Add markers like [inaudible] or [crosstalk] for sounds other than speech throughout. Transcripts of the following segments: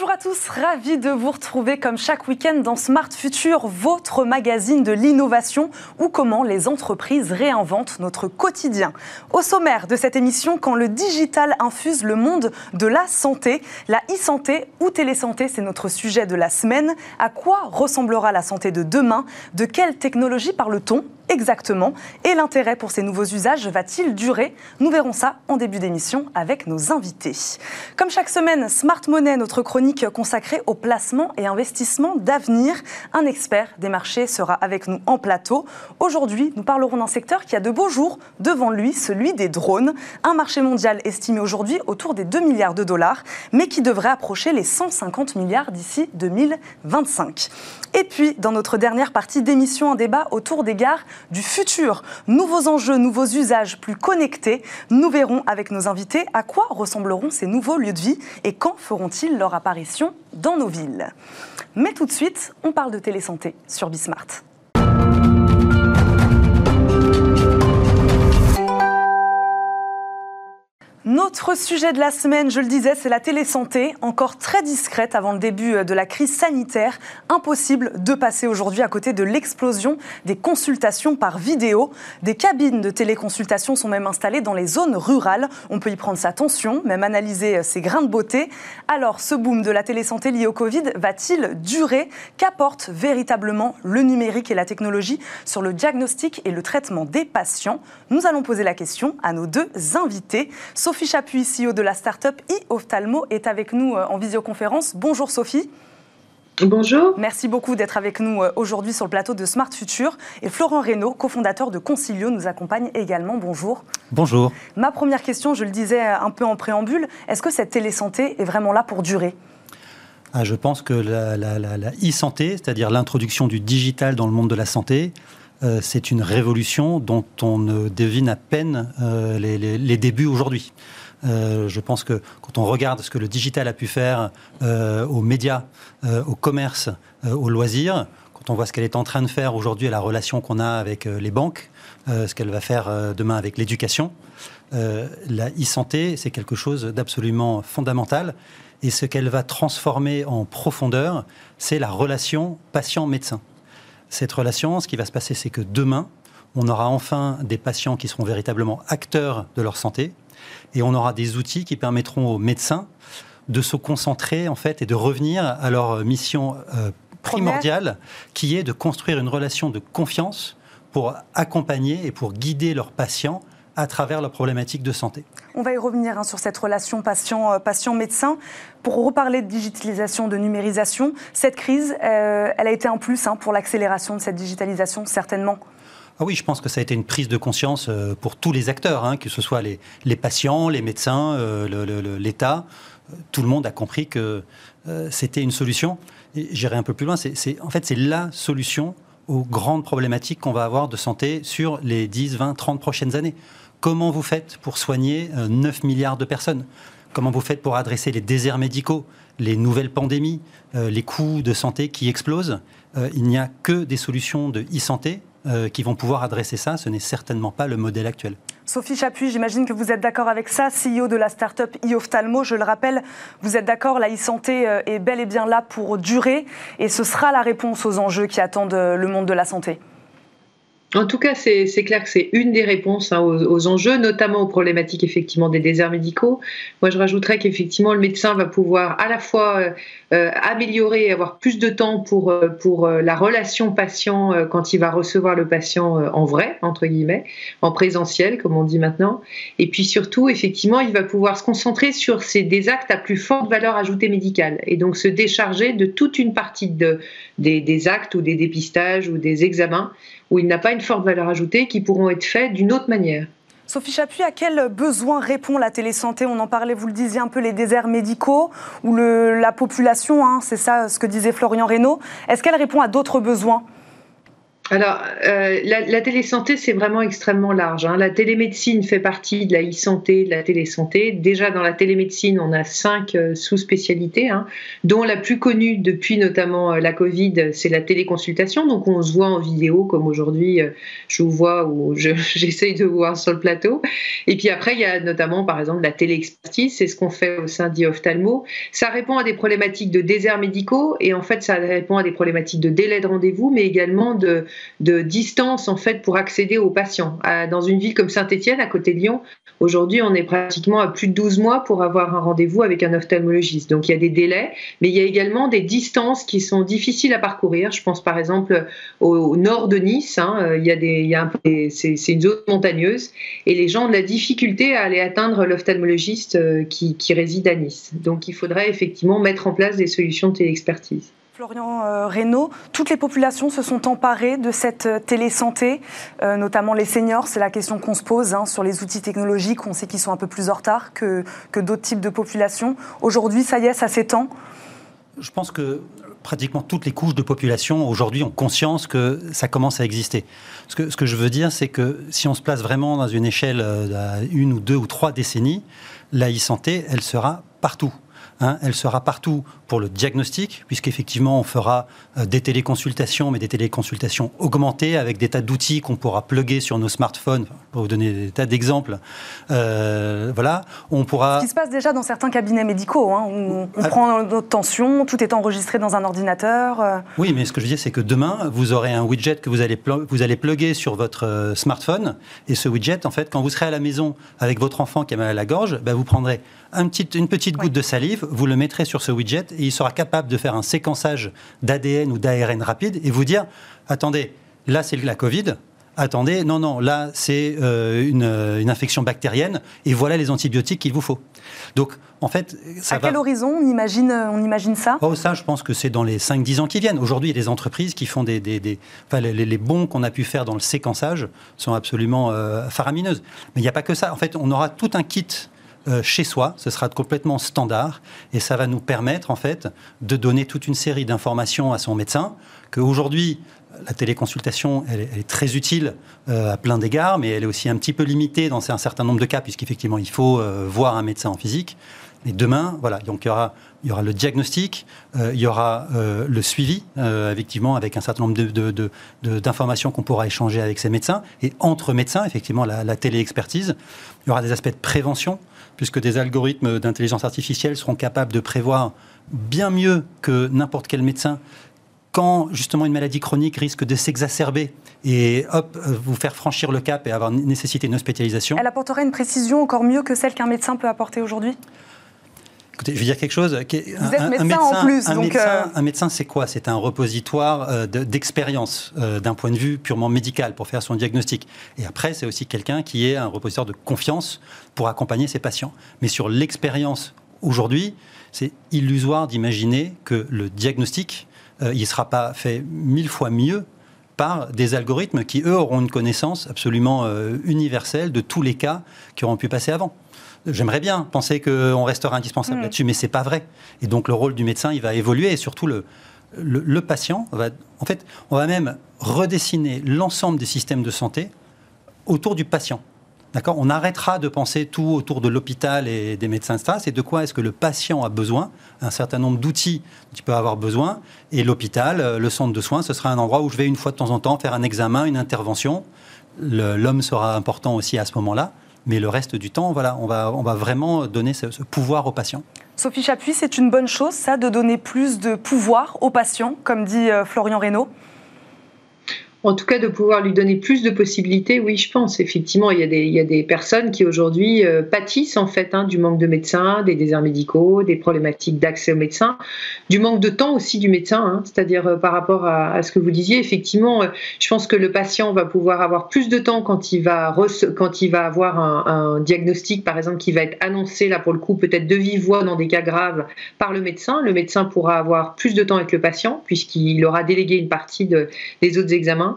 Bonjour à tous, ravi de vous retrouver comme chaque week-end dans Smart Future, votre magazine de l'innovation ou comment les entreprises réinventent notre quotidien. Au sommaire de cette émission, quand le digital infuse le monde de la santé, la e-santé ou télésanté, c'est notre sujet de la semaine. À quoi ressemblera la santé de demain? De quelle technologie parle-t-on? Exactement Et l'intérêt pour ces nouveaux usages va-t-il durer? Nous verrons ça en début d'émission avec nos invités. Comme chaque semaine, Smart Money, notre chronique consacrée au placement et investissement d'avenir. Un expert des marchés sera avec nous en plateau. Aujourd'hui, nous parlerons d'un secteur qui a de beaux jours devant lui, celui des drones. Un marché mondial estimé aujourd'hui autour des 2 milliards de dollars, mais qui devrait approcher les 150 milliards d'ici 2025. Et puis, dans notre dernière partie d'émission, un débat autour des gares du futur. Nouveaux enjeux, nouveaux usages plus connectés. Nous verrons avec nos invités à quoi ressembleront ces nouveaux lieux de vie et quand feront-ils leur apparition dans nos villes. Mais tout de suite, on parle de télésanté sur Bismart. Notre sujet de la semaine, je le disais, c'est la télésanté, encore très discrète avant le début de la crise sanitaire. Impossible de passer aujourd'hui à côté de l'explosion des consultations par vidéo. Des cabines de téléconsultation sont même installées dans les zones rurales. On peut y prendre sa tension, même analyser ses grains de beauté. Alors, ce boom de la télésanté lié au Covid va-t-il durer? Qu'apporte véritablement le numérique et la technologie sur le diagnostic et le traitement des patients? Nous allons poser la question à nos deux invités. Chapuis, CEO de la start-up e-Ophthalmo, est avec nous euh, en visioconférence. Bonjour Sophie. Bonjour. Merci beaucoup d'être avec nous euh, aujourd'hui sur le plateau de Smart Future. Et Florent Reynaud, cofondateur de Concilio, nous accompagne également. Bonjour. Bonjour. Ma première question, je le disais un peu en préambule, est-ce que cette télésanté est vraiment là pour durer? Ah, je pense que la, e-santé, c'est-à-dire l'introduction du digital dans le monde de la santé, euh, c'est une révolution dont on ne devine à peine euh, les, débuts aujourd'hui. Euh, je pense que quand on regarde ce que le digital a pu faire aux médias, au commerce, aux loisirs, quand on voit ce qu'elle est en train de faire aujourd'hui et la relation qu'on a avec les banques, ce qu'elle va faire demain avec l'éducation, la e-santé, c'est quelque chose d'absolument fondamental. Et ce qu'elle va transformer en profondeur, c'est la relation patient-médecin cette relation, ce qui va se passer, c'est que demain, on aura enfin des patients qui seront véritablement acteurs de leur santé et on aura des outils qui permettront aux médecins de se concentrer en fait et de revenir à leur mission euh, primordiale qui est de construire une relation de confiance pour accompagner et pour guider leurs patients à travers leurs problématiques de santé. On va y revenir hein, sur cette relation euh, patient-médecin. pour reparler de digitalisation, de numérisation, cette crise, euh, elle a été un plus hein, pour l'accélération de cette digitalisation, certainement. Ah oui, je pense que ça a été une prise de conscience euh, pour tous les acteurs, hein, que ce soit les, patients, les médecins, l'État. Tout le monde a compris que c'était une solution. J'irai un peu plus loin. En fait, c'est la solution aux grandes problématiques qu'on va avoir de santé sur les 10, 20, 30 prochaines années. Comment vous faites pour soigner 9 euh, milliards de personnes? Comment vous faites pour adresser les déserts médicaux, les nouvelles pandémies, euh, les coûts de santé qui explosent? Euh, Il n'y a que des solutions de e-santé qui vont pouvoir adresser ça. Ce n'est certainement pas le modèle actuel. Sophie Chapuis, j'imagine que vous êtes d'accord avec ça, CEO de la start-up e-Ophthalmo. Je le rappelle, vous êtes d'accord, la e-santé est bel et bien là pour durer et ce sera la réponse aux enjeux qui attendent le monde de la santé. En tout cas, c'est clair que c'est une des réponses hein, aux, enjeux, notamment aux problématiques effectivement des déserts médicaux. Moi, je rajouterais qu'effectivement, le médecin va pouvoir à la fois euh, euh, améliorer et avoir plus de temps pour, euh, pour la relation patient quand il va recevoir le patient en vrai, entre guillemets, en présentiel, comme on dit maintenant. Et puis surtout, effectivement, il va pouvoir se concentrer sur ces, des actes à plus forte valeur ajoutée médicale et donc se décharger de toute une partie de, des, des actes ou des dépistages ou des examens où il n'a pas une forte valeur ajoutée qui pourront être faits d'une autre manière. Sophie Chapuis, à quel besoin répond la télésanté? On en parlait, vous le disiez un peu, les déserts médicaux ou la population, hein, c'est ça ce que disait Florian Reynaud. Est-ce qu'elle répond à d'autres besoins? Alors, euh, la, télésanté, c'est vraiment extrêmement large. Hein. La télémédecine fait partie de la e-santé, de la télésanté. Déjà, dans la télémédecine, on a cinq euh, sous-spécialités, hein, dont la plus connue depuis notamment euh, la Covid, c'est la téléconsultation. Donc, on se voit en vidéo, comme aujourd'hui, je vous vois ou [laughs] j'essaye de vous voir sur le plateau. Et puis après, il y a notamment, par exemple, la téléexpertise. C'est ce qu'on fait au sein d'IOphtalmo. Ça répond à des problématiques de déserts médicaux et en fait, ça répond à des problématiques de délai de rendez-vous, mais également de de distance en fait pour accéder aux patients. Dans une ville comme Saint-Étienne, à côté de Lyon, aujourd'hui, on est pratiquement à plus de 12 mois pour avoir un rendez-vous avec un ophtalmologiste. Donc il y a des délais, mais il y a également des distances qui sont difficiles à parcourir. Je pense par exemple au, nord de Nice, hein, il y a des, c'est, une zone montagneuse, et les gens ont de la difficulté à aller atteindre l'ophtalmologiste euh, qui, qui réside à Nice. Donc il faudrait effectivement mettre en place des solutions de téléexpertise. Florian euh, Reynaud, toutes les populations se sont emparées de cette euh, télésanté, euh, notamment les seniors. C'est la question qu'on se pose hein, sur les outils technologiques. On sait qu'ils sont un peu plus en retard que, que d'autres types de populations. Aujourd'hui, ça y est, ça s'étend Je pense que pratiquement toutes les couches de population aujourd'hui ont conscience que ça commence à exister. Ce que, je veux dire, c'est que si on se place vraiment dans une échelle d'une ou deux ou trois décennies, la e-santé, elle sera partout. Hein, elle sera partout pour le diagnostic, puisqu'effectivement, on fera euh, des téléconsultations, mais des téléconsultations augmentées avec des tas d'outils qu'on pourra plugger sur nos smartphones, pour vous donner des tas d'exemples. Euh, voilà, on pourra. Ce qui se passe déjà dans certains cabinets médicaux, hein, on, on ah. prend notre tension, tout est enregistré dans un ordinateur. Euh. Oui, mais ce que je veux dire, c'est que demain, vous aurez un widget que vous allez, vous allez plugger sur votre smartphone, et ce widget, en fait, quand vous serez à la maison avec votre enfant qui a mal à la gorge, bah, vous prendrez une petite goutte de salive, vous le mettrez sur ce widget et il sera capable de faire un séquençage d'ADN ou d'ARN rapide et vous dire attendez, là c'est la Covid. Attendez, non, non, là c'est euh, une, infection bactérienne et voilà les antibiotiques qu'il vous faut. Donc, en fait, ça à quel horizon on imagine, on imagine ça? Oh, ça, je pense que c'est dans les 5-10 ans qui viennent. Aujourd'hui, il y a des entreprises qui font des, des, enfin, les, bons qu'on a pu faire dans le séquençage sont absolument euh, faramineuses. Mais il n'y a pas que ça. En fait, on aura tout un kit euh, chez soi, ce sera complètement standard et ça va nous permettre en fait de donner toute une série d'informations à son médecin qu'aujourd'hui la téléconsultation, elle est, très utile euh, à plein d'égards, mais elle est aussi un petit peu limitée dans un certain nombre de cas, puisqu'effectivement, il faut euh, voir un médecin en physique. Et demain, voilà, il y aura, le diagnostic, il y aura le suivi, effectivement, avec un certain nombre d'informations qu'on pourra échanger avec ces médecins. Et entre médecins, effectivement, la, la télé-expertise. Il y aura des aspects de prévention puisque des algorithmes d'intelligence artificielle seront capables de prévoir bien mieux que n'importe quel médecin quand justement une maladie chronique risque de s'exacerber et hop, vous faire franchir le cap et avoir nécessité une hospitalisation. Elle apporterait une précision encore mieux que celle qu'un médecin peut apporter aujourd'hui? Écoutez, je vais dire quelque chose. Vous êtes médecin, en plus. Un, médecin, euh, un médecin, c'est quoi? C'est un repositoire euh, d'expérience euh, d'un point de vue purement médical pour faire son diagnostic. Et après, c'est aussi quelqu'un qui est un repositoire de confiance pour accompagner ses patients. Mais sur l'expérience aujourd'hui, c'est illusoire d'imaginer que le diagnostic, il ne sera pas fait mille fois mieux par des algorithmes qui, eux, auront une connaissance absolument universelle de tous les cas qui auront pu passer avant. J'aimerais bien penser qu'on restera indispensable mm. là-dessus, mais c'est pas vrai. Et donc le rôle du médecin, il va évoluer et surtout le, le, patient va. En fait, on va même redessiner l'ensemble des systèmes de santé autour du patient. D'accord? On arrêtera de penser tout autour de l'hôpital et des médecins, etc. C'est de quoi est-ce que le patient a besoin, un certain nombre d'outils dont il peut avoir besoin. Et l'hôpital, le centre de soins, ce sera un endroit où je vais une fois de temps en temps faire un examen, une intervention. L'homme sera important aussi à ce moment-là. Mais le reste du temps, voilà, on va, on va vraiment donner ce, pouvoir aux patients. Sophie Chapuis, c'est une bonne chose, ça, de donner plus de pouvoir aux patients, comme dit euh, Florian Reynaud en tout cas, de pouvoir lui donner plus de possibilités, oui, je pense. Effectivement, il y a des, il y a des personnes qui aujourd'hui euh, pâtissent en fait hein, du manque de médecins, des déserts médicaux, des problématiques d'accès aux médecins, du manque de temps aussi du médecin. Hein, C'est-à-dire euh, par rapport à, ce que vous disiez, effectivement, euh, je pense que le patient va pouvoir avoir plus de temps quand il va quand il va avoir un, diagnostic, par exemple, qui va être annoncé là pour le coup peut-être de vive voix dans des cas graves par le médecin. Le médecin pourra avoir plus de temps avec le patient puisqu'il aura délégué une partie de, des autres examens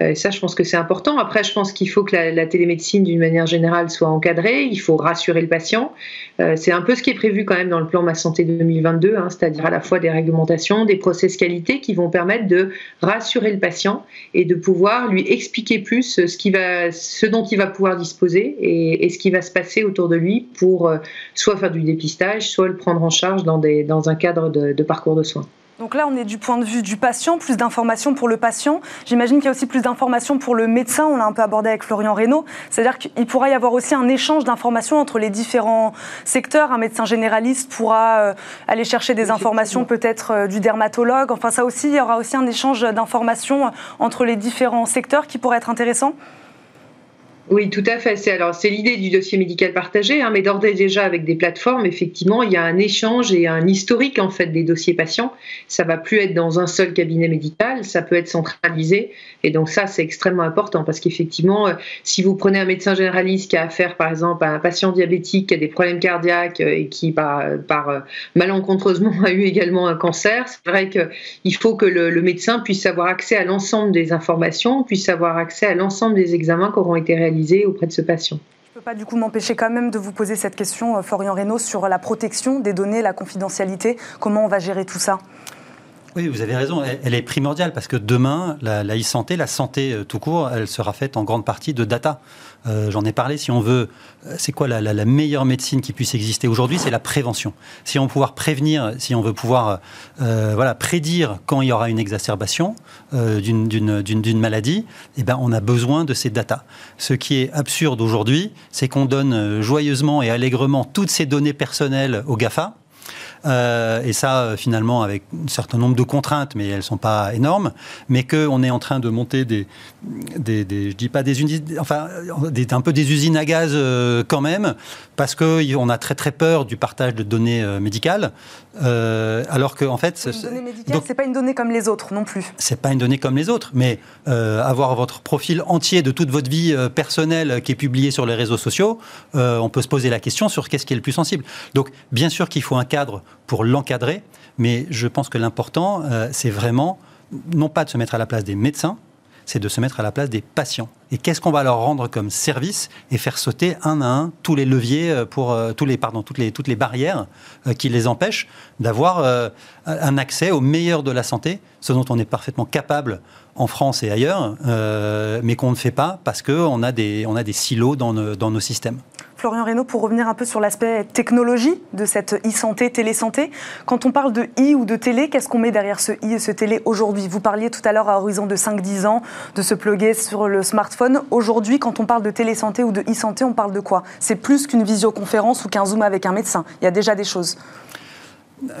Euh, ça, je pense que c'est important. Après, je pense qu'il faut que la, télémédecine, d'une manière générale, soit encadrée. Il faut rassurer le patient. Euh, c'est un peu ce qui est prévu quand même dans le plan Ma Santé 2022, hein, c'est-à-dire à la fois des réglementations, des process qualité qui vont permettre de rassurer le patient et de pouvoir lui expliquer plus ce, qui va, ce dont il va pouvoir disposer et, ce qui va se passer autour de lui pour euh, soit faire du dépistage, soit le prendre en charge dans un cadre de parcours de soins. Donc là, on est du point de vue du patient, plus d'informations pour le patient. J'imagine qu'il y a aussi plus d'informations pour le médecin. On l'a un peu abordé avec Florian Reynaud. C'est-à-dire qu'il pourra y avoir aussi un échange d'informations entre les différents secteurs. Un médecin généraliste pourra euh, aller chercher des informations peut-être euh, du dermatologue. Enfin, ça aussi, il y aura aussi un échange d'informations entre les différents secteurs qui pourrait être intéressant. Oui, tout à fait. C'est alors c'est l'idée du dossier médical partagé, hein, mais d'ores et déjà avec des plateformes, effectivement, il y a un échange et un historique en fait des dossiers patients. Ça va plus être dans un seul cabinet médical, ça peut être centralisé, et donc ça c'est extrêmement important parce qu'effectivement, euh, si vous prenez un médecin généraliste qui a affaire par exemple à un patient diabétique qui a des problèmes cardiaques euh, et qui par, euh, malencontreusement [laughs] a eu également un cancer, c'est vrai qu'il faut que le, le médecin puisse avoir accès à l'ensemble des informations, puisse avoir accès à l'ensemble des examens qui auront été réalisés auprès de ce patient. Je ne peux pas du coup m'empêcher quand même de vous poser cette question, Florian Reynaud, sur la protection des données, la confidentialité. Comment on va gérer tout ça? Oui, vous avez raison. Elle, est primordiale parce que demain, la, e-santé, la santé euh, tout court, elle sera faite en grande partie de data. Euh, j'en ai parlé. Si on veut, euh, c'est quoi la, meilleure médecine qui puisse exister aujourd'hui C'est la prévention. Si on veut pouvoir prévenir, si on veut pouvoir voilà, prédire quand il y aura une exacerbation d'une maladie, eh ben, on a besoin de ces data. Ce qui est absurde aujourd'hui, c'est qu'on donne joyeusement et allègrement toutes ces données personnelles aux GAFA euh, et ça, euh, finalement, avec un certain nombre de contraintes, mais elles ne sont pas énormes, mais qu'on est en train de monter des, des, dis pas des usines, enfin, un peu des usines à gaz euh, quand même, parce qu'on a très très peur du partage de données médicales, alors qu'en en fait... Une donnée médicale, c'est pas une donnée comme les autres non plus. C'est pas une donnée comme les autres, mais avoir votre profil entier de toute votre vie personnelle qui est publié sur les réseaux sociaux, on peut se poser la question sur qu'est-ce qui est le plus sensible. Donc, bien sûr qu'il faut un cadre pour l'encadrer, mais je pense que l'important, euh, c'est vraiment non pas de se mettre à la place des médecins, c'est de se mettre à la place des patients. Et qu'est-ce qu'on va leur rendre comme service et faire sauter un à un tous les leviers euh, pour euh, pardon toutes les barrières qui les empêchent d'avoir un accès au meilleur de la santé, ce dont on est parfaitement capable en France et ailleurs, mais qu'on ne fait pas parce qu'on a des silos dans nos systèmes. Florian Reynaud, pour revenir un peu sur l'aspect technologie de cette e-santé, télésanté. Quand on parle de e ou de télé, qu'est-ce qu'on met derrière ce e et ce télé aujourd'hui? Vous parliez tout à l'heure à horizon de 5-10 ans de se plugger sur le smartphone. Aujourd'hui, quand on parle de télésanté ou de e-santé, on parle de quoi? C'est plus qu'une visioconférence ou qu'un zoom avec un médecin. Il y a déjà des choses.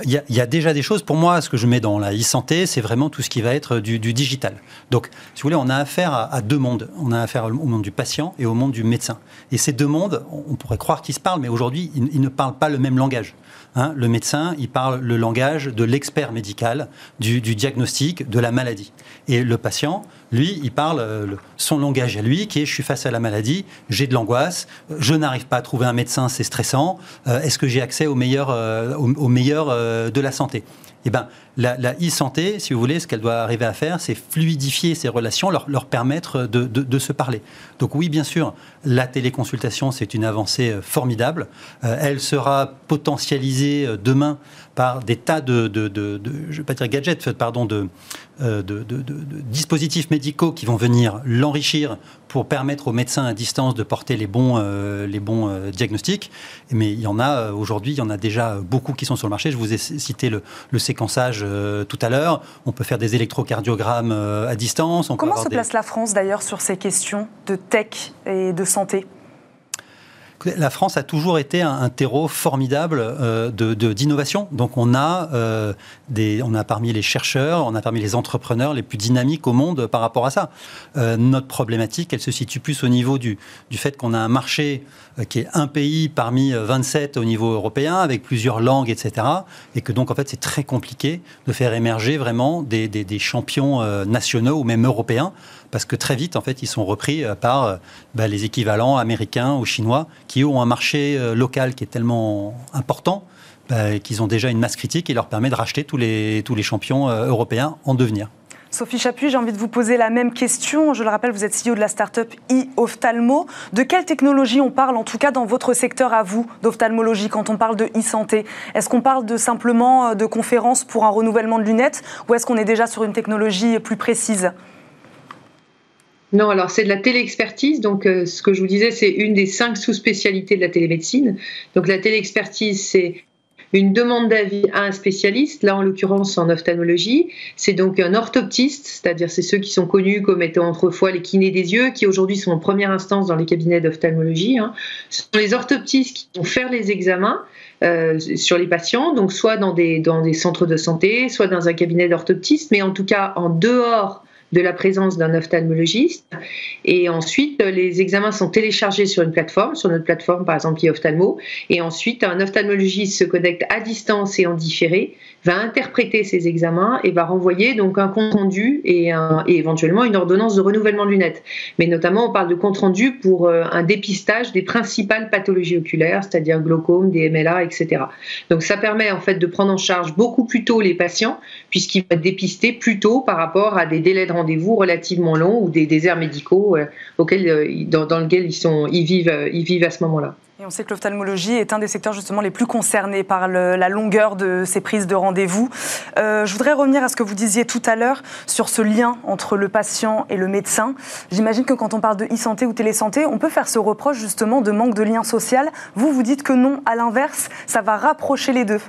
Il y, a, déjà des choses. Pour moi, ce que je mets dans la e-santé, c'est vraiment tout ce qui va être du, digital. Donc, si vous voulez, on a affaire à, deux mondes. On a affaire au monde du patient et au monde du médecin. Et ces deux mondes, on pourrait croire qu'ils se parlent, mais aujourd'hui, ils, ne parlent pas le même langage. Hein. le médecin, il parle le langage de l'expert médical, du, diagnostic, de la maladie. Et le patient, lui, il parle euh, son langage à lui, qui est je suis face à la maladie, j'ai de l'angoisse, je n'arrive pas à trouver un médecin, c'est stressant. Euh, est-ce que j'ai accès au meilleur, euh, de la santé? Eh ben, la, e-santé, si vous voulez, ce qu'elle doit arriver à faire, c'est fluidifier ces relations, leur, permettre de, se parler. Donc oui, bien sûr, la téléconsultation, c'est une avancée formidable. elle sera potentialisée demain par des tas de, gadgets, pardon, de, dispositifs qui vont venir l'enrichir pour permettre aux médecins à distance de porter les bons, euh, les bons euh, diagnostics. Mais il y en a aujourd'hui, il y en a déjà beaucoup qui sont sur le marché. Je vous ai cité le, le séquençage tout à l'heure. On peut faire des électrocardiogrammes à distance. Comment se place la France d'ailleurs sur ces questions de tech et de santé? La France a toujours été un, terreau formidable euh, d'innovation. Donc on a, euh, on a parmi les chercheurs, on a parmi les entrepreneurs les plus dynamiques au monde par rapport à ça. Euh, notre problématique, elle se situe plus au niveau du fait qu'on a un marché qui est un pays parmi 27 au niveau européen, avec plusieurs langues, etc. Et que donc en fait c'est très compliqué de faire émerger vraiment des, des, des champions nationaux ou même européens parce que très vite, en fait, ils sont repris euh, par euh, bah, les équivalents américains ou chinois qui ont un marché euh, local qui est tellement important bah, qu'ils ont déjà une masse critique qui leur permet de racheter tous les, tous les champions européens en devenir. Sophie Chapuis, j'ai envie de vous poser la même question. Je le rappelle, vous êtes CEO de la start-up e-Ophthalmo. De quelle technologie on parle, en tout cas dans votre secteur à vous, d'ophtalmologie, quand on parle de e-santé? Est-ce qu'on parle de simplement euh, de conférences pour un renouvellement de lunettes ou est-ce qu'on est déjà sur une technologie plus précise? Non, alors c'est de la téléexpertise. Donc, euh, ce que je vous disais, c'est une des cinq sous-spécialités de la télémédecine. Donc, la téléexpertise, c'est une demande d'avis à un spécialiste, là en l'occurrence en ophtalmologie. C'est donc un orthoptiste, c'est-à-dire c'est ceux qui sont connus comme étant autrefois les kinés des yeux, qui aujourd'hui sont en première instance dans les cabinets d'ophtalmologie. Hein. Ce sont les orthoptistes qui vont faire les examens. Euh, sur les patients, donc soit dans des, dans des centres de santé, soit dans un cabinet d'orthoptiste, mais en tout cas en dehors de la présence d'un ophtalmologiste. Et ensuite, les examens sont téléchargés sur une plateforme, sur notre plateforme par exemple e-ophtalmo. Et ensuite, un ophtalmologiste se connecte à distance et en différé va interpréter ces examens et va renvoyer donc un compte rendu et, éventuellement une ordonnance de renouvellement de lunettes. Mais notamment, on parle de compte rendu pour euh, un dépistage des principales pathologies oculaires, c'est-à-dire glaucome, DMLA, etc. Donc ça permet en fait de prendre en charge beaucoup plus tôt les patients puisqu'ils vont être dépistés plus tôt par rapport à des délais de rendez-vous relativement longs ou des déserts médicaux euh, auxquels, euh, dans, dans lesquels ils, sont, ils, vivent, ils vivent à ce moment-là. Et on sait que l'ophtalmologie est un des secteurs justement les plus concernés par la longueur de ces prises de rendez-vous. Euh, je voudrais revenir à ce que vous disiez tout à l'heure sur ce lien entre le patient et le médecin. J'imagine que quand on parle de e-santé ou télésanté, on peut faire ce reproche justement de manque de lien social. Vous, vous dites que non, à l'inverse, ça va rapprocher les deux.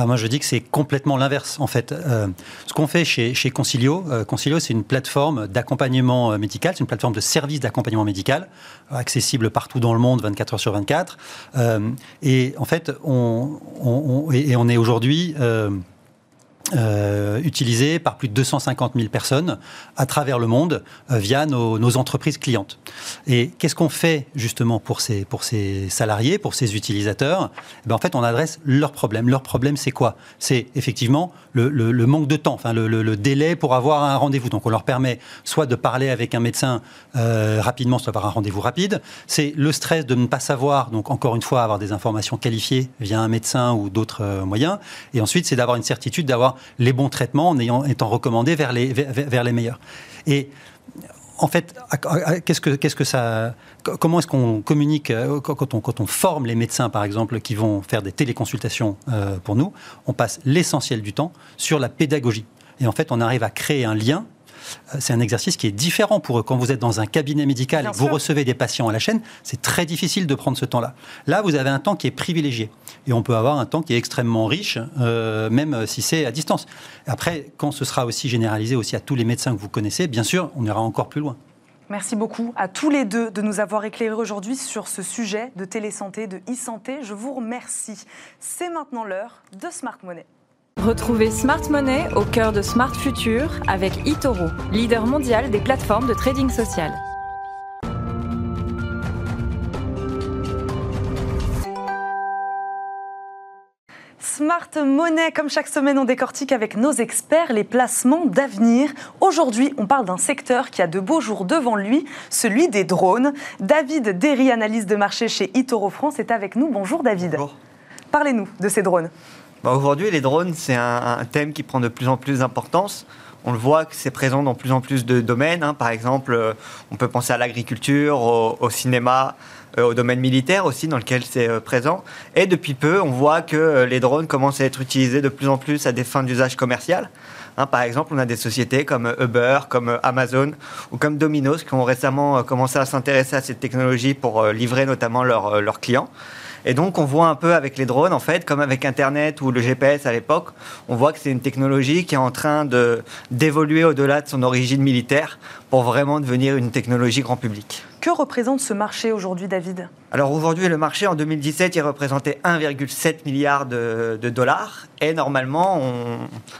Ah, moi, je dis que c'est complètement l'inverse, en fait. Euh, ce qu'on fait chez, chez Concilio, euh, Concilio, c'est une plateforme d'accompagnement euh, médical, c'est une plateforme de service d'accompagnement médical, accessible partout dans le monde, 24 heures sur 24. et en fait, on, on, est aujourd'hui euh, utilisé par plus de 250 000 personnes à travers le monde euh, via nos, entreprises clientes. Et qu'est-ce qu'on fait justement pour ces, pour ces salariés, pour ces utilisateurs? Eh ben, En fait, on adresse leurs problèmes. Leur problème, c'est quoi? C'est effectivement le, le, manque de temps, enfin le, le, délai pour avoir un rendez-vous. Donc, on leur permet soit de parler avec un médecin euh, rapidement, soit avoir un rendez-vous rapide. C'est le stress de ne pas savoir, donc encore une fois, avoir des informations qualifiées via un médecin ou d'autres moyens. Et ensuite, c'est d'avoir une certitude d'avoir les bons traitements en ayant, étant recommandés vers les, vers, les meilleurs. Et en fait, qu'est-ce que, ça, comment est-ce qu'on communique euh, quand on, quand on forme les médecins, par exemple, qui vont faire des téléconsultations euh, pour nous On passe l'essentiel du temps sur la pédagogie. Et en fait, on arrive à créer un lien c'est un exercice qui est différent pour eux. Quand vous êtes dans un cabinet médical et que vous recevez des patients à la chaîne, c'est très difficile de prendre ce temps-là. Là, vous avez un temps qui est privilégié. Et on peut avoir un temps qui est extrêmement riche, euh, même si c'est à distance. Après, quand ce sera aussi généralisé aussi à tous les médecins que vous connaissez, bien sûr, on ira encore plus loin. Merci beaucoup à tous les deux de nous avoir éclairés aujourd'hui sur ce sujet de télésanté, de e-santé. Je vous remercie. C'est maintenant l'heure de Smart Money. Retrouvez Smart Money au cœur de Smart Future avec eToro, leader mondial des plateformes de trading social. Smart Money, comme chaque semaine, on décortique avec nos experts les placements d'avenir. Aujourd'hui, on parle d'un secteur qui a de beaux jours devant lui, celui des drones. David Derry, analyste de marché chez eToro France, est avec nous. Bonjour David. Bonjour. Parlez-nous de ces drones. Bah, aujourd'hui, les drones, c'est un, thème qui prend de plus en plus d'importance. On le voit que c'est présent dans plus en plus de domaines. Hein. Par exemple, euh, on peut penser à l'agriculture, au, cinéma, euh, au domaine militaire aussi, dans lequel c'est euh, présent. Et depuis peu, on voit que les drones commencent à être utilisés de plus en plus à des fins d'usage commercial. Hein, par exemple, on a des sociétés comme Uber, comme Amazon ou comme Domino's qui ont récemment commencé à s'intéresser à cette technologie pour livrer notamment leurs clients. Et donc, on voit un peu avec les drones, en fait, comme avec Internet ou le GPS à l'époque, on voit que c'est une technologie qui est en train de, d'évoluer au-delà de son origine militaire pour vraiment devenir une technologie grand public. Que représente ce marché aujourd'hui, David? Alors aujourd'hui, le marché en 2017, il représentait 1,7 milliard de, dollars. Et normalement,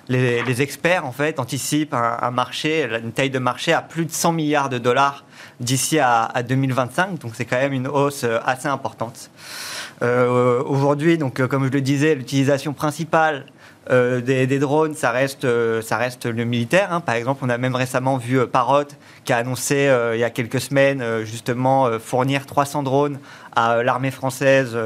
les, experts en fait anticipent un, marché, une taille de marché à plus de 100 milliards de dollars d'ici à, à 2025. Donc c'est quand même une hausse assez importante. Euh, aujourd'hui, donc, euh, comme je le disais, l'utilisation principale euh, des, drones, ça reste, ça reste le militaire. Hein. Par exemple, on a même récemment vu Parrot qui a annoncé il y a quelques semaines justement fournir 300 drones à l'armée française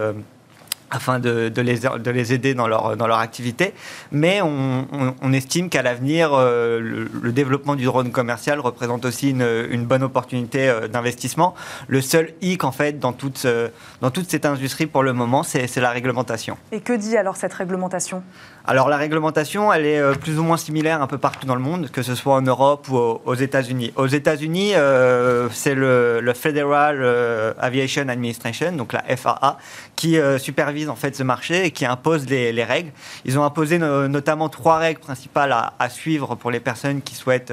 afin de, les, de, les, aider dans leur, dans leur activité. Mais on, estime qu'à l'avenir, euh, le, développement du drone commercial représente aussi une, une bonne opportunité euh, d'investissement. Le seul hic, en fait, dans toute, dans toute cette industrie pour le moment, c'est la réglementation. Et que dit alors cette réglementation? Alors la réglementation, elle est euh, plus ou moins similaire un peu partout dans le monde, que ce soit en Europe ou aux États-Unis. Aux États-Unis, euh, c'est le, Federal euh, Aviation Administration, donc la FAA, qui supervise en fait ce marché et qui impose les, règles. Ils ont imposé notamment trois règles principales à, suivre pour les personnes qui souhaitent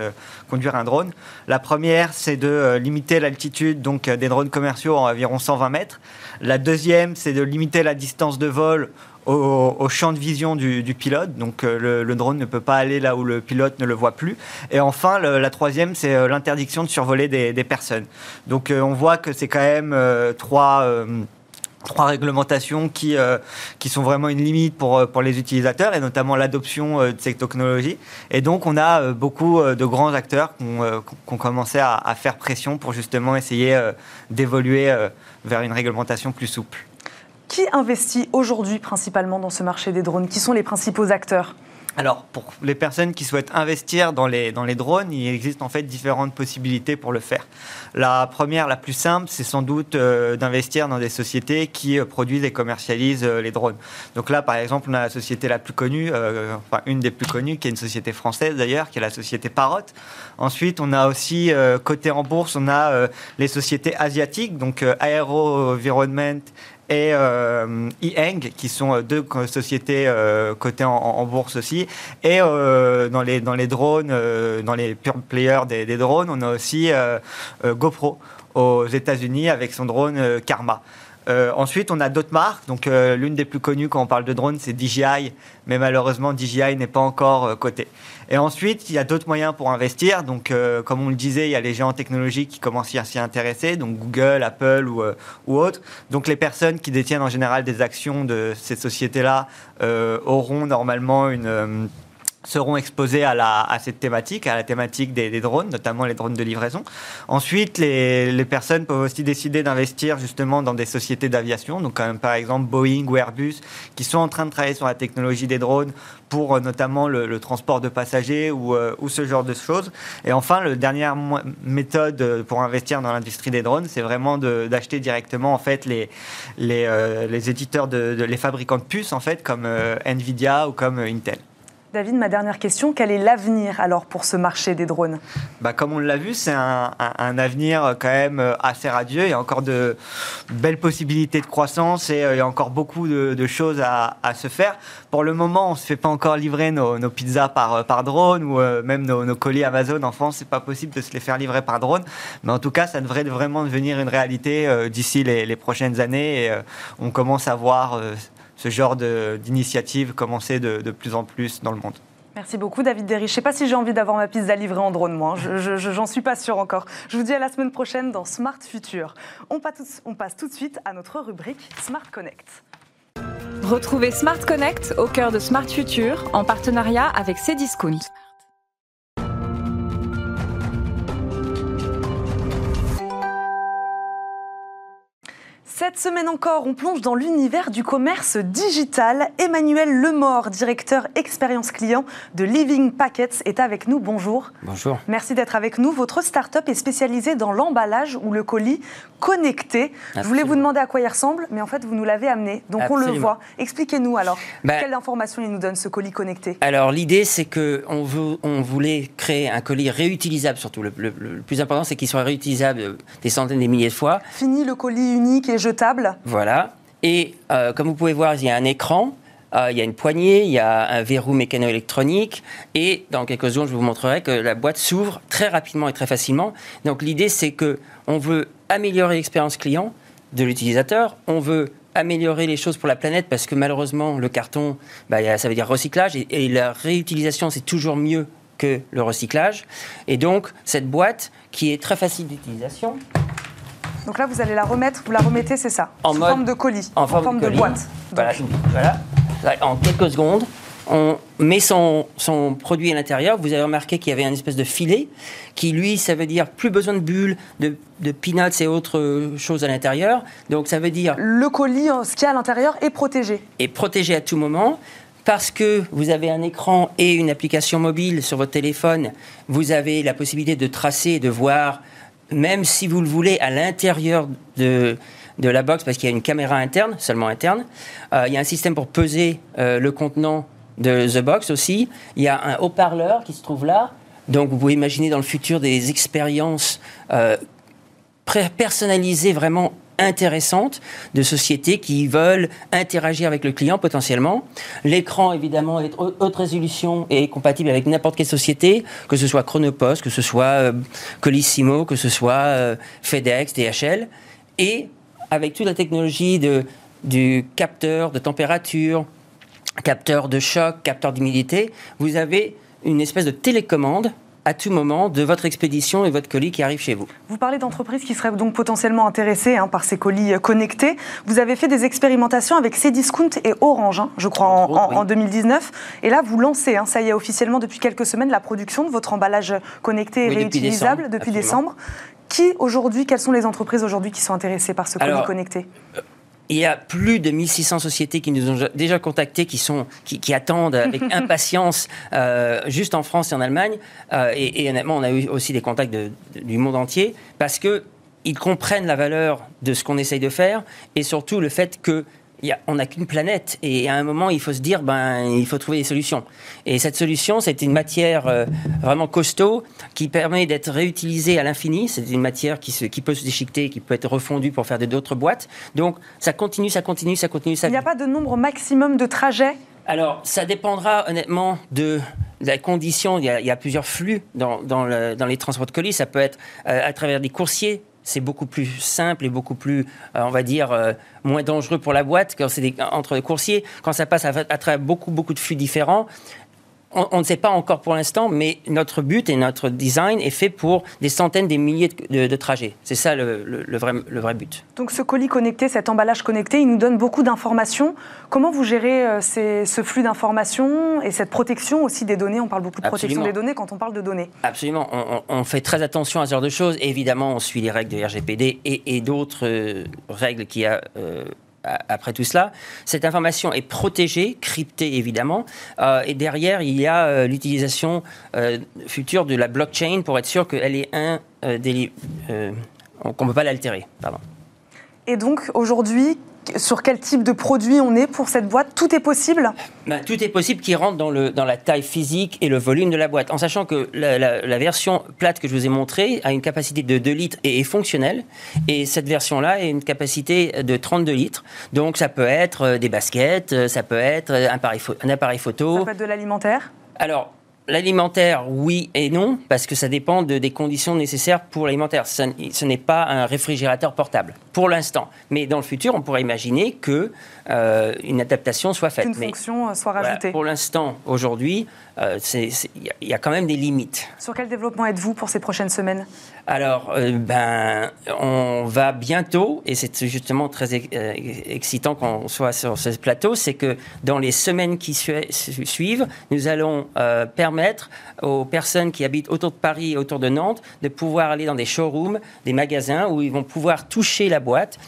conduire un drone. La première, c'est de limiter l'altitude donc des drones commerciaux à environ 120 mètres. La deuxième, c'est de limiter la distance de vol au, champ de vision du, pilote. Donc euh, le, drone ne peut pas aller là où le pilote ne le voit plus. Et enfin, la troisième, c'est euh, l'interdiction de survoler des, personnes. Donc euh, on voit que c'est quand même trois réglementations qui, qui sont vraiment une limite pour, pour les utilisateurs et notamment l'adoption de ces technologies. Et donc on a beaucoup de grands acteurs qui ont, commencé à, faire pression pour justement essayer d'évoluer vers une réglementation plus souple. Qui investit aujourd'hui principalement dans ce marché des drones? Qui sont les principaux acteurs? Alors, pour les personnes qui souhaitent investir dans les, dans les drones, il existe en fait différentes possibilités pour le faire. La première, la plus simple, c'est sans doute euh, d'investir dans des sociétés qui euh, produisent et commercialisent euh, les drones. Donc là, par exemple, on a la société la plus connue, enfin une des plus connues, qui est une société française d'ailleurs, qui est la société Parrot. Ensuite, on a aussi, côté en bourse, on a les sociétés asiatiques, donc Aero Environment et euh, qui sont euh, deux sociétés euh, cotées en, bourse aussi. Et euh, dans, les, dans les drones, dans les pure players des, des, drones, on a aussi GoPro aux États-Unis avec son drone Karma. Euh, ensuite, on a d'autres marques. Donc, euh, l'une des plus connues quand on parle de drone, c'est DJI, mais malheureusement, DJI n'est pas encore euh, coté. Et ensuite, il y a d'autres moyens pour investir. Donc, comme on le disait, il y a les géants technologiques qui commencent à s'y intéresser, donc Google, Apple ou, ou autres. Donc, les personnes qui détiennent en général des actions de ces sociétés-là auront normalement une seront exposés à, cette thématique, à la thématique des, drones, notamment les drones de livraison. Ensuite, les, personnes peuvent aussi décider d'investir justement dans des sociétés d'aviation, donc comme par exemple Boeing ou Airbus, qui sont en train de travailler sur la technologie des drones pour euh, notamment le, transport de passagers ou, euh, ou, ce genre de choses. Et enfin, la dernière méthode pour investir dans l'industrie des drones, c'est vraiment d'acheter directement en fait euh, les éditeurs, de, les fabricants de puces en fait, comme Nvidia ou comme Intel. David, ma dernière question, quel est l'avenir alors pour ce marché des drones? Bah, Comme on l'a vu, c'est un, avenir quand même euh, assez radieux. Il y a encore de belles possibilités de croissance et euh, il y a encore beaucoup de, choses à, se faire. Pour le moment, on ne se fait pas encore livrer nos, pizzas par, euh, par drone ou même nos, colis Amazon en France. C'est pas possible de se les faire livrer par drone. Mais en tout cas, ça devrait vraiment devenir une réalité d'ici les, prochaines années. Et on commence à voir ce genre d'initiative commencer de, de, plus en plus dans le monde. Merci beaucoup David Derry. Je ne sais pas si j'ai envie d'avoir ma pizza livrée en drone, moi. Je j'en suis pas sûre encore. Je vous dis à la semaine prochaine dans Smart Future. On passe, on passe tout de suite à notre rubrique Smart Connect. Retrouvez Smart Connect au cœur de Smart Future en partenariat avec Cdiscount. Cette semaine encore, on plonge dans l'univers du commerce digital. Emmanuel Lemort, directeur expérience client de Living Packets, est avec nous. Bonjour. Bonjour. Merci d'être avec nous. Votre start-up est spécialisée dans l'emballage ou le colis connecté. Je voulais vous demander à quoi il ressemble, mais en fait, vous nous l'avez amené. Donc on le voit. Expliquez-nous alors. Bah, quelle information il nous donne ce colis connecté? Alors l'idée, c'est qu'on on voulait créer un colis réutilisable surtout. Le, le plus important, c'est qu'il soit réutilisable des centaines, des milliers de fois. Fini le colis unique et je voilà. Et euh, comme vous pouvez voir, il y a un écran. Euh, il y a une poignée, il y a un verrou mécano-électronique et dans quelques secondes, je vous montrerai que la boîte s'ouvre très rapidement et très facilement. Donc l'idée, c'est que on veut améliorer l'expérience client de l'utilisateur, on veut améliorer les choses pour la planète parce que malheureusement, le carton, bah, ça veut dire recyclage et la réutilisation, c'est toujours mieux que le recyclage. Et donc, cette boîte qui est très facile d'utilisation, donc là, vous allez la remettre, vous la remettez, c'est ça En forme de colis, en, forme, de, boîte. Voilà, En quelques secondes, on met son, son produit à l'intérieur. Vous avez remarqué qu'il y avait un espèce de filet qui, lui, ça veut dire plus besoin de bulles, de, de peanuts et autres choses à l'intérieur. Donc ça veut dire... Le colis, ce qu'il y a à l'intérieur, est protégé. Est protégé à tout moment parce que vous avez un écran et une application mobile sur votre téléphone, vous avez la possibilité de tracer de voir, même si vous le voulez, à l'intérieur de, de la box, parce qu'il y a une caméra interne, seulement interne. Euh, il y a un système pour peser euh, le contenant de The Box aussi. Il y a un haut-parleur qui se trouve là. Donc vous pouvez imaginer dans le futur des expériences euh, personnalisées vraiment intéressantes de sociétés qui veulent interagir avec le client potentiellement. L'écran, évidemment, est haute résolution et compatible avec n'importe quelle société, que ce soit Chronopost, que ce soit Colissimo, que ce soit FedEx, DHL. Et avec toute la technologie de, du capteur de température, capteur de choc, capteur d'humidité, vous avez une espèce de télécommande à tout moment de votre expédition et votre colis qui arrive chez vous. Vous parlez d'entreprises qui seraient donc potentiellement intéressées hein, par ces colis euh, connectés. Vous avez fait des expérimentations avec Cdiscount et Orange, hein, je crois, en, 2019. Et là, vous lancez, hein, ça y est, officiellement depuis quelques semaines, la production de votre emballage connecté et réutilisable depuis décembre. Qui aujourd'hui, quelles sont les entreprises aujourd'hui qui sont intéressées par ce colis connecté? euh, il y a plus de 1600 sociétés qui nous ont déjà contactés, qui, sont, qui, attendent avec [laughs] impatience, euh, juste en France et en Allemagne. Euh, et, honnêtement, on a eu aussi des contacts du monde entier, parce qu'ils comprennent la valeur de ce qu'on essaye de faire, et surtout le fait que on n'a qu'une planète et à un moment il faut se dire ben il faut trouver des solutions. Et cette solution c'est une matière euh, vraiment costaud qui permet d'être réutilisée à l'infini. C'est une matière qui, se, qui peut se déchiqueter qui peut être refondue pour faire d'autres boîtes. Donc ça continue ça continue ça continue ça il n'y a pas de nombre maximum de trajets? Alors, ça dépendra honnêtement de la condition. Il y a, plusieurs flux dans, dans, les transports de colis. Ça peut être euh, à travers des coursiers, c'est beaucoup plus simple et beaucoup plus, euh, on va dire, euh, moins dangereux pour la boîte quand c'est entre les coursiers. Quand ça passe à, à, travers beaucoup, beaucoup de flux différents, on, ne sait pas encore pour l'instant, mais notre but et notre design est fait pour des centaines, des milliers de, trajets. C'est ça le, vrai, le, vrai, but. Donc ce colis connecté, cet emballage connecté, il nous donne beaucoup d'informations. Comment vous gérez euh, ce flux d'informations et cette protection aussi des données? On parle beaucoup de protection des données quand on parle de données. Absolument. On, fait très attention à ce genre de choses. évidemment, on suit les règles de RGPD et, d'autres euh, règles qui a... Euh, après tout cela. Cette information est protégée, cryptée évidemment, euh, et derrière il y a euh, l'utilisation euh, future de la blockchain pour être sûr qu'elle est un qu'on ne peut pas l'altérer. Et donc aujourd'hui, sur quel type de produit on est pour cette boîte Tout est possible ben, Tout est possible qui rentre dans, le, dans la taille physique et le volume de la boîte. En sachant que la, version plate que je vous ai montrée a une capacité de 2 litres et est fonctionnelle. Et cette version-là a une capacité de 32 litres. Donc ça peut être euh, des baskets, euh, ça peut être un appareil, un appareil photo. Ça peut être de l'alimentaire? Alors, L'alimentaire, oui et non, parce que ça dépend de, des conditions nécessaires pour l'alimentaire. Ce, n'est pas un réfrigérateur portable, pour l'instant. Mais dans le futur, on pourrait imaginer que euh, une adaptation soit faite. Qu'une fonction euh, soit rajoutée. pour l'instant, aujourd'hui, il y, a quand même des limites. Sur quel développement êtes-vous pour ces prochaines semaines? Alors, ben, on va bientôt, et c'est justement très excitant qu'on soit sur ce plateau, c'est que dans les semaines qui suivent, nous allons permettre aux personnes qui habitent autour de Paris et autour de Nantes de pouvoir aller dans des showrooms, des magasins où ils vont pouvoir toucher la boîte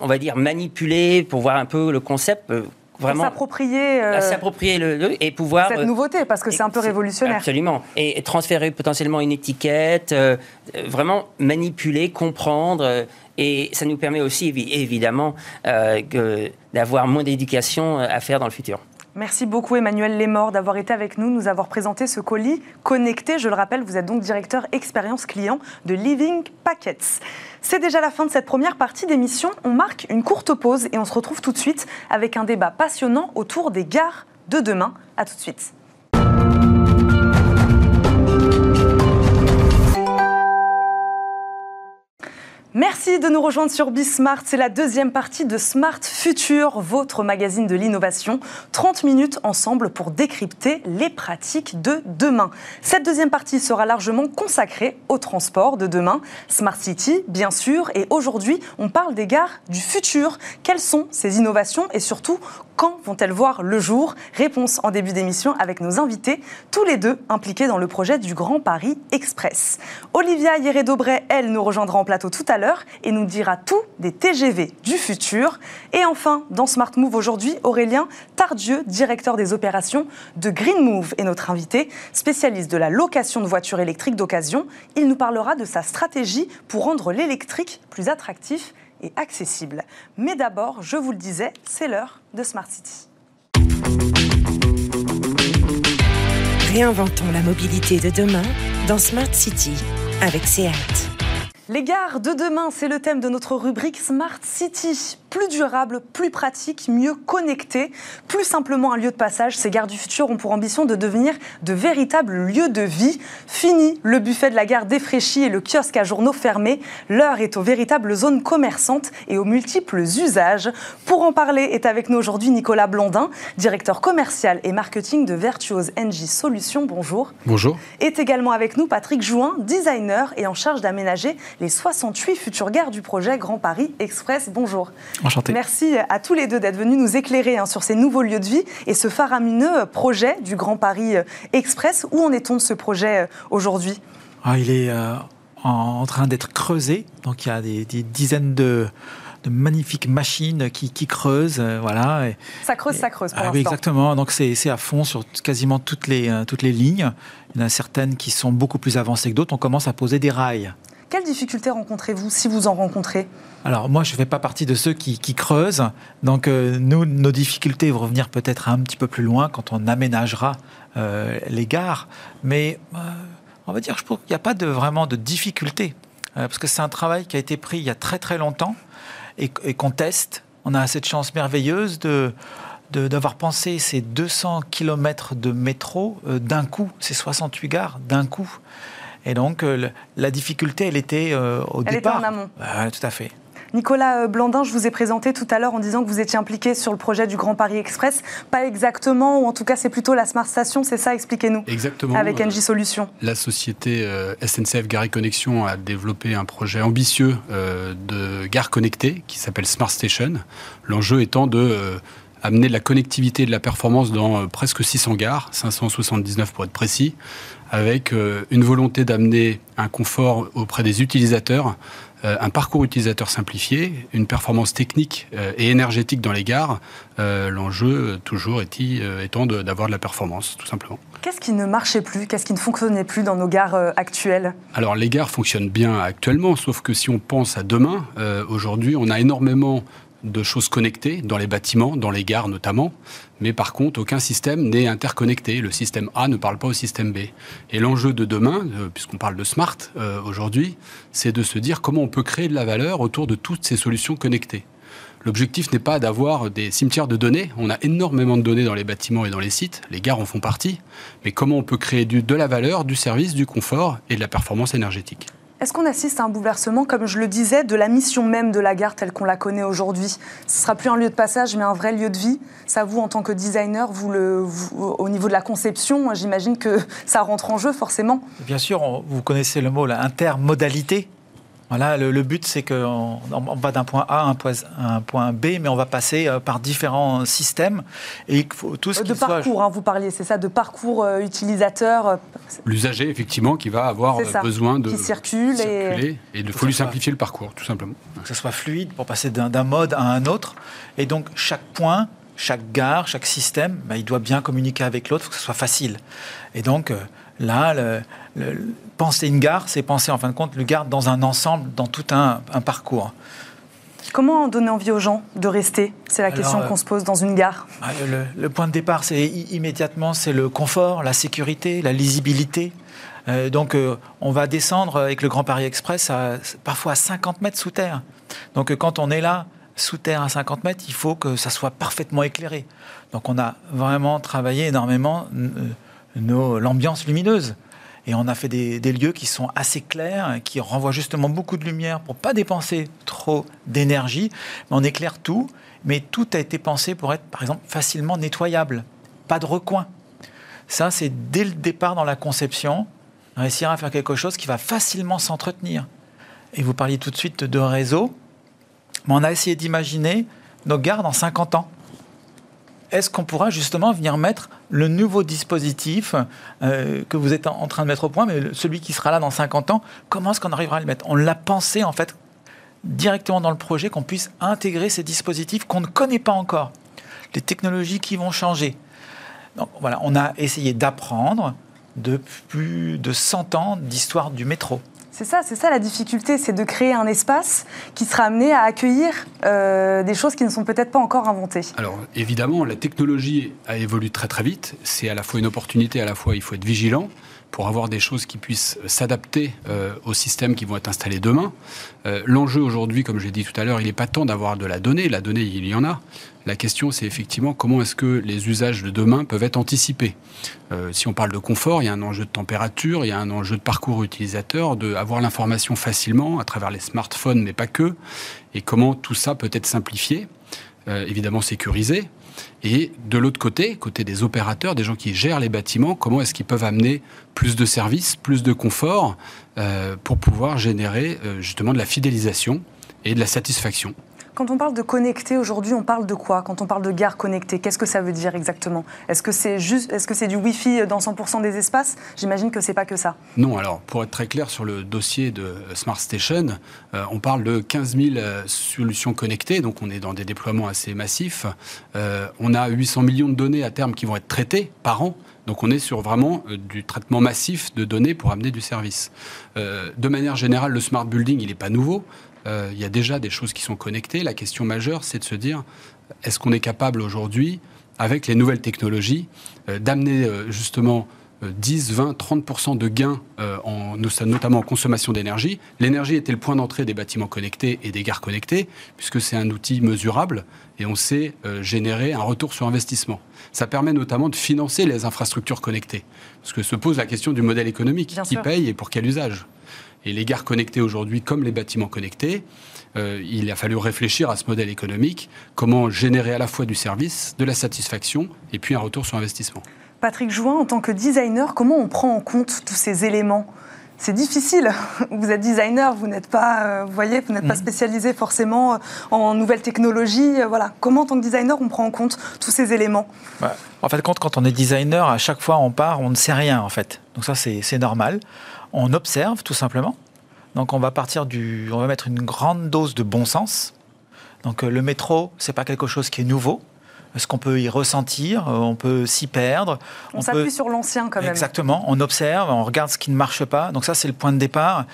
on va dire, manipuler pour voir un peu le concept. Euh, vraiment s'approprier euh, s'approprier le, et pouvoir cette euh, nouveauté parce que c'est un peu révolutionnaire. Absolument. Et, transférer potentiellement une étiquette vraiment manipuler comprendre et ça nous permet aussi évidemment d'avoir moins d'éducation à faire dans le futur Merci beaucoup Emmanuel Lémort d'avoir été avec nous, nous avoir présenté ce colis connecté. Je le rappelle, vous êtes donc directeur expérience client de Living Packets. C'est déjà la fin de cette première partie d'émission. On marque une courte pause et on se retrouve tout de suite avec un débat passionnant autour des gares de demain. A tout de suite. Merci de nous rejoindre sur Bismart. C'est la deuxième partie de Smart Future, votre magazine de l'innovation. 30 minutes ensemble pour décrypter les pratiques de demain. Cette deuxième partie sera largement consacrée au transport de demain. Smart City, bien sûr. Et aujourd'hui, on parle des gares du futur. Quelles sont ces innovations et surtout, quand vont-elles voir le jour? Réponse en début d'émission avec nos invités, tous les deux impliqués dans le projet du Grand Paris Express. Olivia Hieré-Dobret, elle, nous rejoindra en plateau tout à l'heure et nous dira tout des TGV du futur. Et enfin, dans Smart Move aujourd'hui, Aurélien Tardieu, directeur des opérations de Green Move, est notre invité, spécialiste de la location de voitures électriques d'occasion. Il nous parlera de sa stratégie pour rendre l'électrique plus attractif et accessible. Mais d'abord, je vous le disais, c'est l'heure de Smart City. Réinventons la mobilité de demain dans Smart City avec SEAT. Les gares de demain, c'est le thème de notre rubrique Smart City. Plus durable, plus pratique, mieux connecté, plus simplement un lieu de passage. Ces gares du futur ont pour ambition de devenir de véritables lieux de vie. Fini le buffet de la gare défraîchi et le kiosque à journaux fermé. L'heure est aux véritables zones commerçantes et aux multiples usages. Pour en parler est avec nous aujourd'hui Nicolas Blondin, directeur commercial et marketing de Virtuose NG Solutions. Bonjour. Bonjour. Est également avec nous Patrick Jouin, designer et en charge d'aménager les 68 futures gares du projet Grand Paris Express. Bonjour. Enchanté. Merci à tous les deux d'être venus nous éclairer hein, sur ces nouveaux lieux de vie et ce faramineux projet du Grand Paris Express. Où en est-on de ce projet euh, aujourd'hui? Ah, Il est euh, en train d'être creusé. Donc il y a des, des dizaines de, de magnifiques machines qui, qui creusent, euh, voilà. Et, ça creuse, ça creuse pour ah, oui, exactement. Donc c'est à fond sur quasiment toutes les, euh, toutes les lignes. Il y en a certaines qui sont beaucoup plus avancées que d'autres. On commence à poser des rails. Quelles difficultés rencontrez-vous si vous en rencontrez? Alors moi, je ne fais pas partie de ceux qui, creusent. Donc euh, nous, nos difficultés vont revenir peut-être un petit peu plus loin quand on aménagera euh, les gares. Mais euh, on va dire, je trouve qu'il n'y a pas vraiment de difficultés. Parce que c'est un travail qui a été pris il y a très très longtemps et, qu'on teste. On a cette chance merveilleuse de d'avoir pensé ces 200 km de métro d'un coup, ces 68 gares d'un coup. Et donc, euh, le, la difficulté, elle était euh, au Elle départ. était en amont. Tout à fait. Nicolas Blandin, je vous ai présenté tout à l'heure en disant que vous étiez impliqué sur le projet du Grand Paris Express. Pas exactement, ou en tout cas c'est plutôt la Smart Station, c'est ça Expliquez-nous. Exactement. Avec Euh, NJ Solutions. La société euh, SNCF Gare et Connexion a développé un projet ambitieux euh, de gare connectée qui s'appelle Smart Station. L'enjeu étant de euh, amener de la connectivité et de la performance dans euh, presque 600 gares, 579 pour être précis, avec euh, une volonté d'amener un confort auprès des utilisateurs, euh, un parcours utilisateur simplifié, une performance technique et énergétique dans les gares. L'enjeu toujours étant d'avoir de la performance, tout simplement. Qu'est-ce qui ne marchait plus? Qu'est-ce qui ne fonctionnait plus dans nos gares actuelles? Alors les gares fonctionnent bien actuellement, sauf que si on pense à demain, aujourd'hui on a énormément de choses connectées dans les bâtiments, dans les gares notamment, mais par contre aucun système n'est interconnecté. Le système A ne parle pas au système B. Et l'enjeu de demain, euh, puisqu'on parle de smart euh, aujourd'hui, c'est de se dire comment on peut créer de la valeur autour de toutes ces solutions connectées. L'objectif n'est pas d'avoir des cimetières de données. On a énormément de données dans les bâtiments et dans les sites. Les gares en font partie. Mais comment on peut créer de la valeur, du service, du confort et de la performance énergétique? Est-ce qu'on assiste à un bouleversement, comme je le disais, de la mission même de la gare telle qu'on la connaît aujourd'hui? Ce sera plus un lieu de passage, mais un vrai lieu de vie. Ça, vous, en tant que designer, vous le, au niveau de la conception, j'imagine que ça rentre en jeu forcément. Bien sûr, vous connaissez le mot, la intermodalité. Voilà, le, le but, c'est qu'on on- on va d'un point A à un point, à un point B, mais on va passer euh, par différents systèmes. Et il faut tout ce Euh, qui De soit- parcours, hein, vous parliez, c'est ça, de parcours euh, utilisateur L'usager, effectivement, qui va avoir ça, besoin de qui circule et- circuler et il Faut lui soit- simplifier le parcours, tout simplement. que ce soit fluide pour passer d'un mode à un autre. Et donc, chaque point, chaque gare, chaque système, bah, il doit bien communiquer avec l'autre, il faut que ce soit facile. Et donc, là, le- penser une gare, c'est penser en fin de compte le gare dans un ensemble, dans tout un, un parcours. Comment donner envie aux gens de rester? C'est la Alors, question euh, qu'on se pose dans une gare. Ah, Le, le point de départ, c'est immédiatement, c'est le confort, la sécurité, la lisibilité. Euh, donc, euh, on va descendre avec le Grand Paris Express à, parfois à 50 mètres sous terre. Donc, quand on est là, sous terre à 50 mètres, il faut que ça soit parfaitement éclairé. Donc, on a vraiment travaillé énormément l'ambiance lumineuse. Et on a fait des, lieux qui sont assez clairs, qui renvoient justement beaucoup de lumière pour pas dépenser trop d'énergie. On éclaire tout, mais tout a été pensé pour être, par exemple, facilement nettoyable. Pas de recoin. Ça, c'est dès le départ dans la conception, réussir à faire quelque chose qui va facilement s'entretenir. Et vous parliez tout de suite de réseau. Mais on a essayé d'imaginer nos gares dans 50 ans. Est-ce qu'on pourra justement venir mettre le nouveau dispositif euh, que vous êtes en train de mettre au point, mais celui qui sera là dans 50 ans, comment est-ce qu'on arrivera à le mettre? On l'a pensé en fait directement dans le projet, qu'on puisse intégrer ces dispositifs qu'on ne connaît pas encore, les technologies qui vont changer. On a essayé d'apprendre de plus de 100 ans d'histoire du métro. C'est ça, c'est ça la difficulté, c'est de créer un espace qui sera amené à accueillir euh, des choses qui ne sont peut-être pas encore inventées. Alors évidemment, la technologie a évolué très très vite. C'est à la fois une opportunité, à la fois il faut être vigilant pour avoir des choses qui puissent s'adapter euh, aux systèmes qui vont être installés demain. Euh, L'enjeu aujourd'hui, comme j'ai dit tout à l'heure, il n'est pas tant d'avoir de la donnée. La donnée, il y en a. La question, c'est effectivement comment est-ce que les usages de demain peuvent être anticipés. Euh, si on parle de confort, il y a un enjeu de température, il y a un enjeu de parcours utilisateur, d'avoir l'information facilement à travers les smartphones, mais pas que. Et comment tout ça peut être simplifié, évidemment sécurisé. Et de l'autre côté, côté des opérateurs, des gens qui gèrent les bâtiments, comment est-ce qu'ils peuvent amener plus de services, plus de confort euh, pour pouvoir générer euh, justement de la fidélisation et de la satisfaction quand on parle de connecté aujourd'hui, on parle de quoi? Quand on parle de gare connectée, qu'est-ce que ça veut dire exactement? Est-ce que c'est juste, est-ce que c'est du Wi-Fi dans 100% des espaces? J'imagine que c'est pas que ça. Non, alors pour être très clair sur le dossier de Smart Station, euh, on parle de 15 000 euh, solutions connectées, donc on est dans des déploiements assez massifs. Euh, on a 800 millions de données à terme qui vont être traitées par an. Donc on est sur vraiment du traitement massif de données pour amener du service. De manière générale, le smart building, il n'est pas nouveau. Euh, il y a déjà des choses qui sont connectées. La question majeure, c'est de se dire, est-ce qu'on est capable aujourd'hui, avec les nouvelles technologies, euh, d'amener euh, justement 10, 20, 30% de gains, en, notamment en consommation d'énergie? L'énergie était le point d'entrée des bâtiments connectés et des gares connectées, puisque c'est un outil mesurable et on sait générer un retour sur investissement. Ça permet notamment de financer les infrastructures connectées, parce que se pose la question du modèle économique. Bien qui sûr. paye et pour quel usage et les gares connectées aujourd'hui, comme les bâtiments connectés, euh, il a fallu réfléchir à ce modèle économique, comment générer à la fois du service, de la satisfaction et puis un retour sur investissement. Patrick Jouin, en tant que designer, comment on prend en compte tous ces éléments? C'est difficile. [laughs] Vous êtes designer, vous n'êtes pas, euh, vous voyez, vous n'êtes pas Mhm. spécialisé forcément euh, en nouvelles technologies. Voilà. Comment, en tant que designer, on prend en compte tous ces éléments? En fait, compte, quand on est designer, à chaque fois on part, on ne sait rien en fait. Donc ça, c'est c'est normal. On observe tout simplement. Donc on va partir du, on va mettre une grande dose de bon sens. Donc euh, le métro, c'est pas quelque chose qui est nouveau. Ce qu'on peut y ressentir, euh, on peut s'y perdre. On, s'appuie sur l'ancien quand même. Exactement, on observe, on regarde ce qui ne marche pas. Donc ça, c'est le point de départ.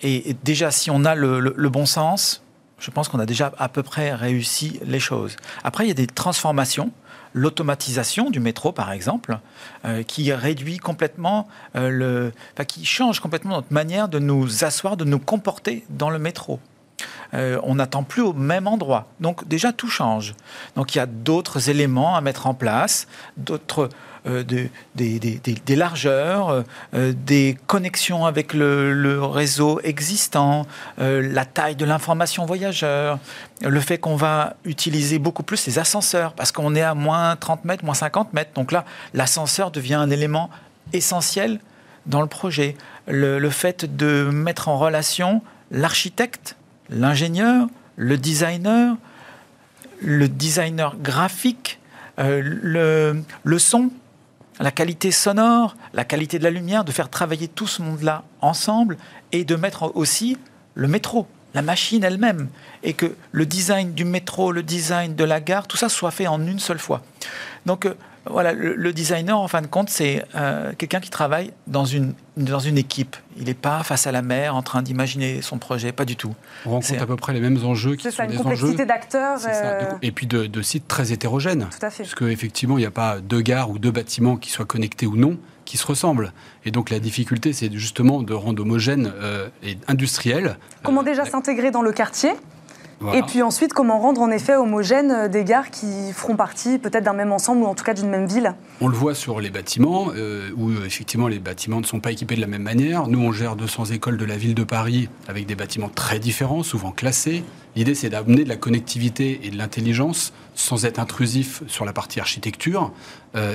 Et, et déjà, si on a le, le- le bon sens, je pense qu'on a déjà à peu près réussi les choses. Après, il y a des transformations. L'automatisation du métro, par exemple, euh, qui réduit complètement euh, le, qui change complètement notre manière de nous asseoir, de nous comporter dans le métro. Euh, on n'attend plus au même endroit. Donc déjà tout change. Donc il y a d'autres éléments à mettre en place, d'autres euh, de- des, largeurs, euh, des connexions avec le, réseau existant, euh, la taille de l'information voyageur, le fait qu'on va utiliser beaucoup plus les ascenseurs parce qu'on est à moins 30 mètres, moins 50 mètres. Donc là, l'ascenseur devient un élément essentiel dans le projet. Le, fait de mettre en relation l'architecte, l'ingénieur, le designer, le designer graphique, le son, la qualité sonore, la qualité de la lumière, de faire travailler tout ce monde-là ensemble et de mettre aussi le métro, la machine elle-même, et que le design du métro, le design de la gare, tout ça soit fait en une seule fois. Donc euh, voilà, le, le designer, en fin de compte, c'est euh, quelqu'un qui travaille dans une, dans une équipe. Il n'est pas face à la mer en train d'imaginer son projet, pas du tout. On C'est- rencontre à peu près les mêmes enjeux qui sont ça, une des complexité enjeux. d'acteurs. C'est ça. euh, Et puis de, de sites très hétérogènes. Tout à fait. Parce qu'effectivement, il n'y a pas deux gares ou deux bâtiments qui soient connectés ou non, qui se ressemblent. Et donc la difficulté, c'est justement de rendre homogène euh, et industriel. Comment euh, déjà la- s'intégrer dans le quartier? Et puis ensuite, comment rendre en effet homogène euh, des gares qui feront partie peut-être d'un même ensemble ou en tout cas d'une même ville? On le voit sur les bâtiments, euh, où euh, effectivement les bâtiments ne sont pas équipés de la même manière. Nous, on gère 200 écoles de la ville de Paris avec des bâtiments très différents, souvent classés. L'idée, c'est d'amener de la connectivité et de l'intelligence sans être intrusif sur la partie architecture,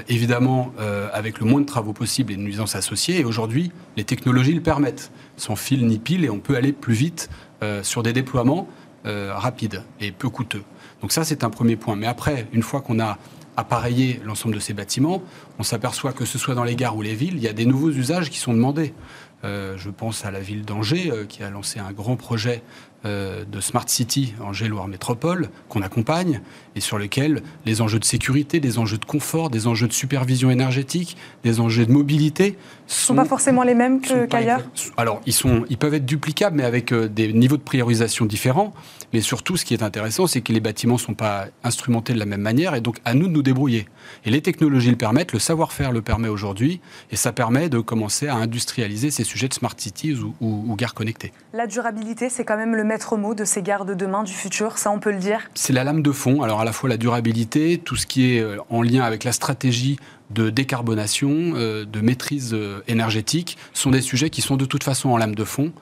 évidemment avec le moins de travaux possibles et de nuisances associées. Et aujourd'hui, les technologies le permettent, sans fil ni pile, et on peut aller plus vite sur des déploiements euh, rapide et peu coûteux. Donc ça, c'est un premier point. Mais après, une fois qu'on a appareillé l'ensemble de ces bâtiments, on s'aperçoit que ce soit dans les gares ou les villes, il y a des nouveaux usages qui sont demandés. Euh, je pense à la ville d'Angers euh, qui a lancé un grand projet euh, de Smart City Angers-Loire Métropole qu'on accompagne et sur lequel les enjeux de sécurité, des enjeux de confort, des enjeux de supervision énergétique, des enjeux de mobilité sont, sont pas forcément les mêmes qu'ailleurs. alors ils sont, ils peuvent être duplicables, mais avec euh, des niveaux de priorisation différents. Mais surtout, ce qui est intéressant, c'est que les bâtiments ne sont pas instrumentés de la même manière et donc à nous de nous débrouiller. Et les technologies le permettent, le savoir-faire le permet aujourd'hui et ça permet de commencer à industrialiser ces sujets de smart cities ou, ou, ou gares connectées. La durabilité, c'est quand même le maître mot de ces gares de demain, du futur, ça on peut le dire? C'est la lame de fond, alors à la fois la durabilité, tout ce qui est euh, en lien avec la stratégie de décarbonation, euh, de maîtrise euh, énergétique, sont des sujets qui sont de toute façon en lame de fond.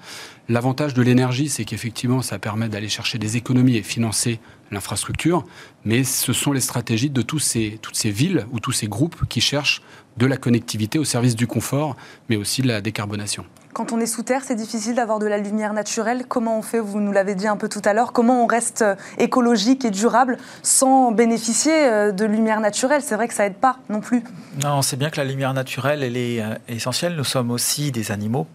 L'avantage de l'énergie, c'est qu'effectivement, ça permet d'aller chercher des économies et financer l'infrastructure, mais ce sont les stratégies de tous ces, toutes ces villes ou tous ces groupes qui cherchent de la connectivité au service du confort, mais aussi de la décarbonation. Quand on est sous terre, c'est difficile d'avoir de la lumière naturelle. Comment on fait? Vous nous l'avez dit un peu tout à l'heure. Comment on reste euh, écologique et durable sans bénéficier euh, de lumière naturelle? C'est vrai que ça aide pas non plus. Non, on sait bien que la lumière naturelle, elle est euh, essentielle. Nous sommes aussi des animaux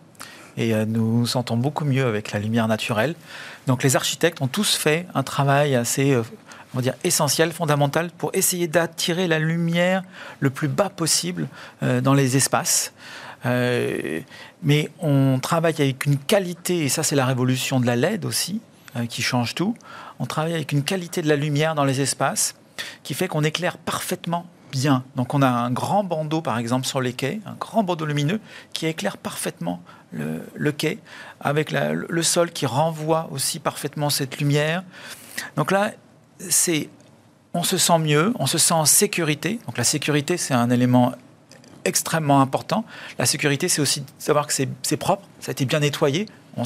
et nous nous sentons beaucoup mieux avec la lumière naturelle. Donc les architectes ont tous fait un travail assez on va dire, essentiel, fondamental, pour essayer d'attirer la lumière le plus bas possible dans les espaces. Euh, mais on travaille avec une qualité, et ça c'est la révolution de la LED aussi, euh, qui change tout. On travaille avec une qualité de la lumière dans les espaces qui fait qu'on éclaire parfaitement bien. Donc on a un grand bandeau par exemple sur les quais, un grand bandeau lumineux qui éclaire parfaitement le, quai, avec le sol qui renvoie aussi parfaitement cette lumière. Donc là, c'est on se sent mieux, on se sent en sécurité. Donc la sécurité, c'est un élément extrêmement important. La sécurité, c'est aussi savoir que c'est propre, ça a été bien nettoyé. On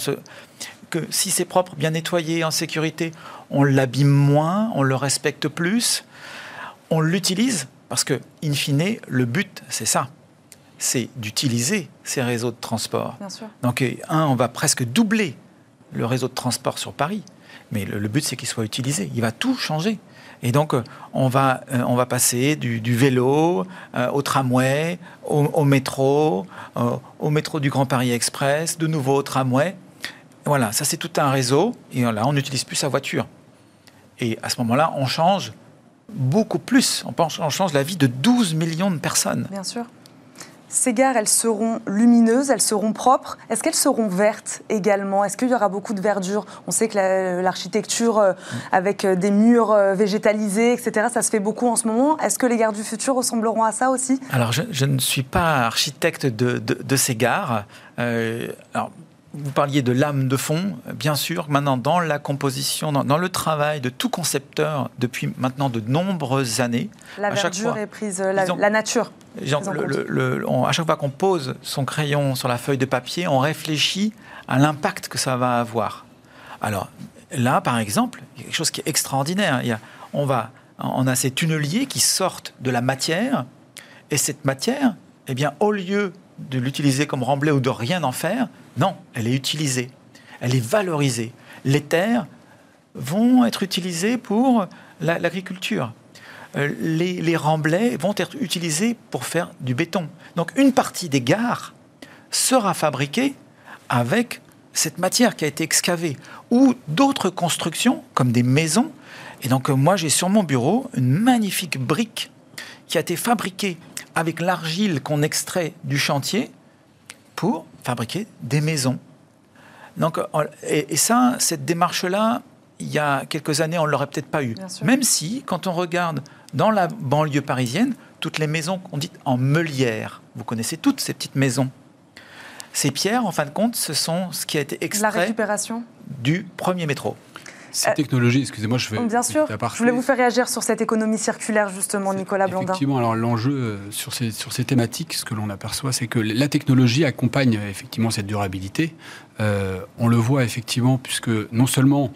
que si c'est propre, bien nettoyé, en sécurité, on l'abîme moins, on le respecte plus, on l'utilise, parce que, in fine, le but, c'est ça. C'est d'utiliser ces réseaux de transport. Donc, un, on va presque doubler le réseau de transport sur Paris. Mais le, le but, c'est qu'il soit utilisé. Il va tout changer. Et donc, euh, on va, euh, on va passer du, vélo euh, au tramway, au, métro, au métro du Grand Paris Express, de nouveau au tramway. Voilà, ça c'est tout un réseau. Et là, on n'utilise plus sa voiture. Et à ce moment-là, on change beaucoup plus. On, on change la vie de 12 millions de personnes. Bien sûr. Ces gares, elles seront lumineuses, elles seront propres. Est-ce qu'elles seront vertes également? Est-ce qu'il y aura beaucoup de verdure? On sait que l'architecture euh, avec euh, des murs euh, végétalisés, etc., ça se fait beaucoup en ce moment. Est-ce que les gares du futur ressembleront à ça aussi? Alors, je, ne suis pas architecte de, ces gares. alors, vous parliez de l'âme de fond, bien sûr. Maintenant, dans la composition, dans, le travail de tout concepteur depuis maintenant de nombreuses années, la verdure est prise, la, nature. À chaque fois qu'on pose son crayon sur la feuille de papier, on réfléchit à l'impact que ça va avoir. Alors là, par exemple, il y a quelque chose qui est extraordinaire. Il on va, on a ces tunneliers qui sortent de la matière, et cette matière, eh bien, au lieu de l'utiliser comme remblai ou de rien en faire. Non, elle est utilisée, elle est valorisée. Les terres vont être utilisées pour l'agriculture. Euh, les, les, remblais vont être utilisés pour faire du béton. Donc une partie des gares sera fabriquée avec cette matière qui a été excavée ou d'autres constructions comme des maisons. Et donc moi j'ai sur mon bureau une magnifique brique qui a été fabriquée avec l'argile qu'on extrait du chantier pour fabriquer des maisons. Donc, et, ça, cette démarche-là, il y a quelques années, on ne l'aurait peut-être pas eu. Même si, quand on regarde dans la banlieue parisienne, toutes les maisons qu'on dit en meulière, vous connaissez toutes ces petites maisons. Ces pierres, en fin de compte, ce sont ce qui a été extrait la récupération. du premier métro. Ces technologies, excusez-moi, je vais. Bien sûr, je voulais vous faire réagir sur cette économie circulaire, justement, Nicolas Blandin. Effectivement, alors l'enjeu sur ces, sur ces thématiques, ce que l'on aperçoit, c'est que la technologie accompagne effectivement cette durabilité. on le voit effectivement, puisque non seulement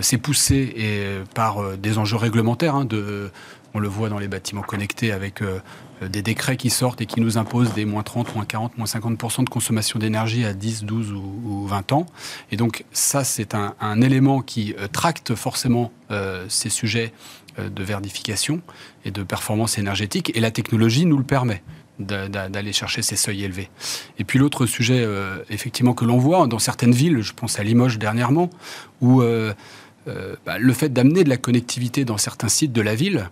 c'est poussé et par des enjeux réglementaires hein, de on le voit dans les bâtiments connectés avec euh, des décrets qui sortent et qui nous imposent des moins 30, moins 40, moins 50% de consommation d'énergie à 10, 12 ou, 20 ans. Et donc ça, c'est un, élément qui euh, tracte forcément euh, ces sujets de verdification et de performance énergétique. Et la technologie nous le permet d'aller chercher ces seuils élevés. Et puis l'autre sujet, effectivement, que l'on voit dans certaines villes, je pense à Limoges dernièrement, où bah, le fait d'amener de la connectivité dans certains sites de la ville,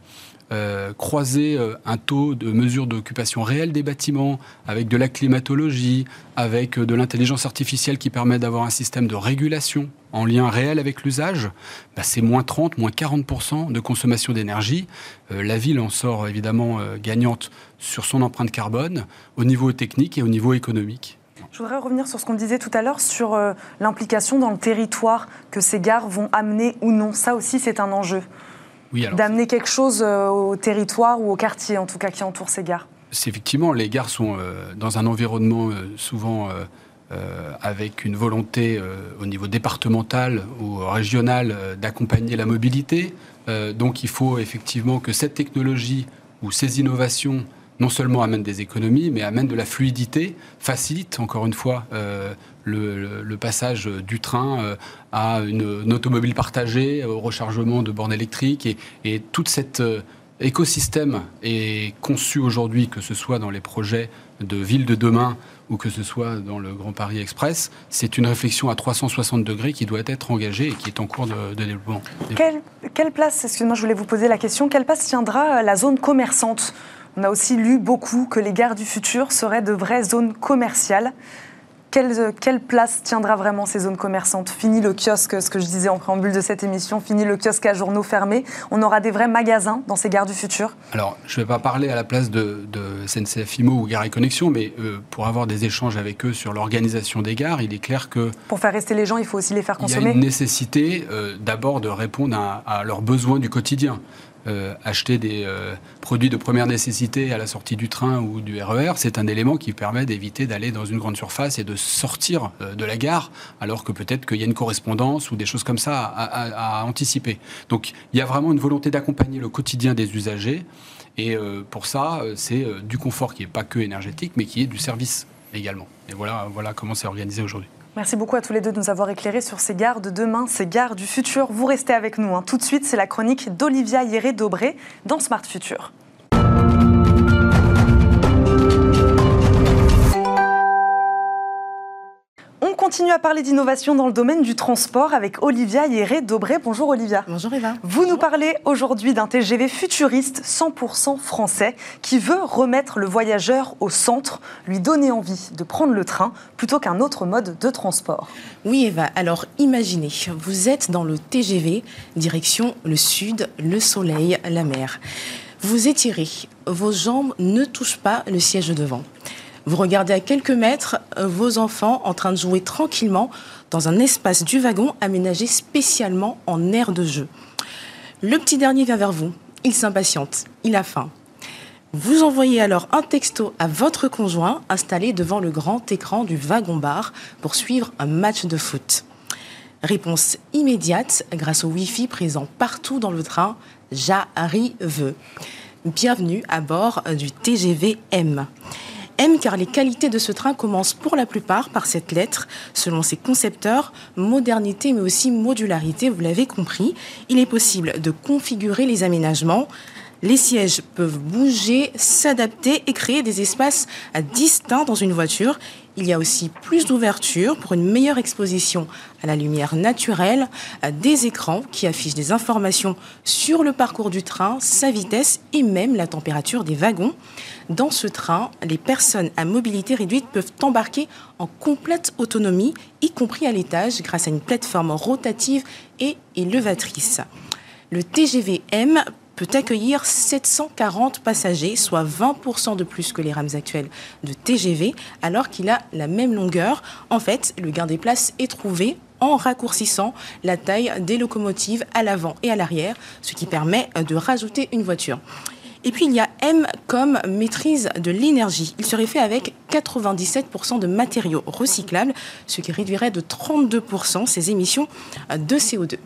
euh, croiser euh, un taux de mesure d'occupation réelle des bâtiments avec de la climatologie, avec euh, de l'intelligence artificielle qui permet d'avoir un système de régulation en lien réel avec l'usage, bah, c'est moins 30, moins 40% de consommation d'énergie. la ville en sort évidemment gagnante sur son empreinte carbone au niveau technique et au niveau économique. Je voudrais revenir sur ce qu'on disait tout à l'heure sur l'implication dans le territoire que ces gares vont amener ou non. Ça aussi, c'est un enjeu d'amener quelque chose euh, au territoire ou au quartier, en tout cas, qui entoure ces gares C'est effectivement, les gares sont euh, dans un environnement euh, souvent avec une volonté au niveau départemental ou régional d'accompagner la mobilité. donc il faut effectivement que cette technologie ou ces innovations non seulement amènent des économies, mais amènent de la fluidité, facilitent encore une fois le, passage du train euh, à une, automobile partagée, au rechargement de bornes électriques. Et, et tout cet euh, écosystème est conçu aujourd'hui, que ce soit dans les projets de ville de demain ou que ce soit dans le Grand Paris Express, c'est une réflexion à 360 degrés qui doit être engagée et qui est en cours de, développement. Quelle place, excusez-moi, je voulais vous poser la question, quelle place tiendra la zone commerçante? On a aussi lu beaucoup que les gares du futur seraient de vraies zones commerciales. Quelle, place tiendra vraiment ces zones commerçantes Fini le kiosque, ce que je disais en préambule de cette émission, fini le kiosque à journaux fermés. On aura des vrais magasins dans ces gares du futur Alors, je ne vais pas parler à la place de, de SNCF IMO ou Gare et Connexion, mais euh, pour avoir des échanges avec eux sur l'organisation des gares, il est clair que... Pour faire rester les gens, il faut aussi les faire consommer Il y a une nécessité euh, d'abord de répondre à leurs besoins du quotidien. Euh, acheter des euh, produits de première nécessité à la sortie du train ou du RER, e c'est un élément qui permet d'éviter d'aller dans une grande surface et de sortir euh, de la gare, alors que peut-être qu'il y a une correspondance ou des choses comme ça à, anticiper. Donc il y a vraiment une volonté d'accompagner le quotidien des usagers. Et pour ça, c'est du confort qui n'est pas que énergétique, mais qui est du service également. Et voilà, voilà comment c'est organisé aujourd'hui. Merci beaucoup à tous les deux de nous avoir éclairés sur ces gares de demain, ces gares du futur. Vous restez avec nous. Hein. Tout de suite, c'est la chronique d'Olivia Hieré-Dobré dans Smart Future. Continue à parler d'innovation dans le domaine du transport avec Olivia Hieré-Dobré. Bonjour Olivia. Bonjour Eva. Vous nous parlez aujourd'hui d'un TGV futuriste 100% français qui veut remettre le voyageur au centre, lui donner envie de prendre le train plutôt qu'un autre mode de transport. Oui Eva, alors imaginez, vous êtes dans le TGV, direction le sud, le soleil, la mer. Vous étirez, vos jambes ne touchent pas le siège devant. Vous regardez à quelques mètres euh, vos enfants en train de jouer tranquillement dans un espace du wagon aménagé spécialement en aire de jeu. Le petit dernier vient vers vous. Il s'impatiente. Il a faim. Vous envoyez alors un texto à votre conjoint installé devant le grand écran du wagon-bar pour suivre un match de foot. Réponse immédiate grâce au Wi-Fi présent partout dans le train. J'arrive. Bienvenue à bord du TGV M. Car les qualités de ce train commencent pour la plupart par cette lettre. Selon ses concepteurs, modernité mais aussi modularité, vous l'avez compris, il est possible de configurer les aménagements les sièges peuvent bouger, s'adapter et créer des espaces distincts dans une voiture. Il y a aussi plus d'ouverture pour une meilleure exposition à la lumière naturelle, des écrans qui affichent des informations sur le parcours du train, sa vitesse et même la température des wagons. Dans ce train, les personnes à mobilité réduite peuvent embarquer en complète autonomie, y compris à l'étage, grâce à une plateforme rotative et élevatrice. Le TGV M peut accueillir 740 passagers, soit 20% de plus que les rames actuelles de TGV, alors qu'il a la même longueur. En fait, le gain des places est trouvé en raccourcissant la taille des locomotives à l'avant et à l'arrière, ce qui permet de rajouter une voiture. Et puis il y a M comme maîtrise de l'énergie. Il serait fait avec 97% de matériaux recyclables, ce qui réduirait de 32% ses émissions de CO2.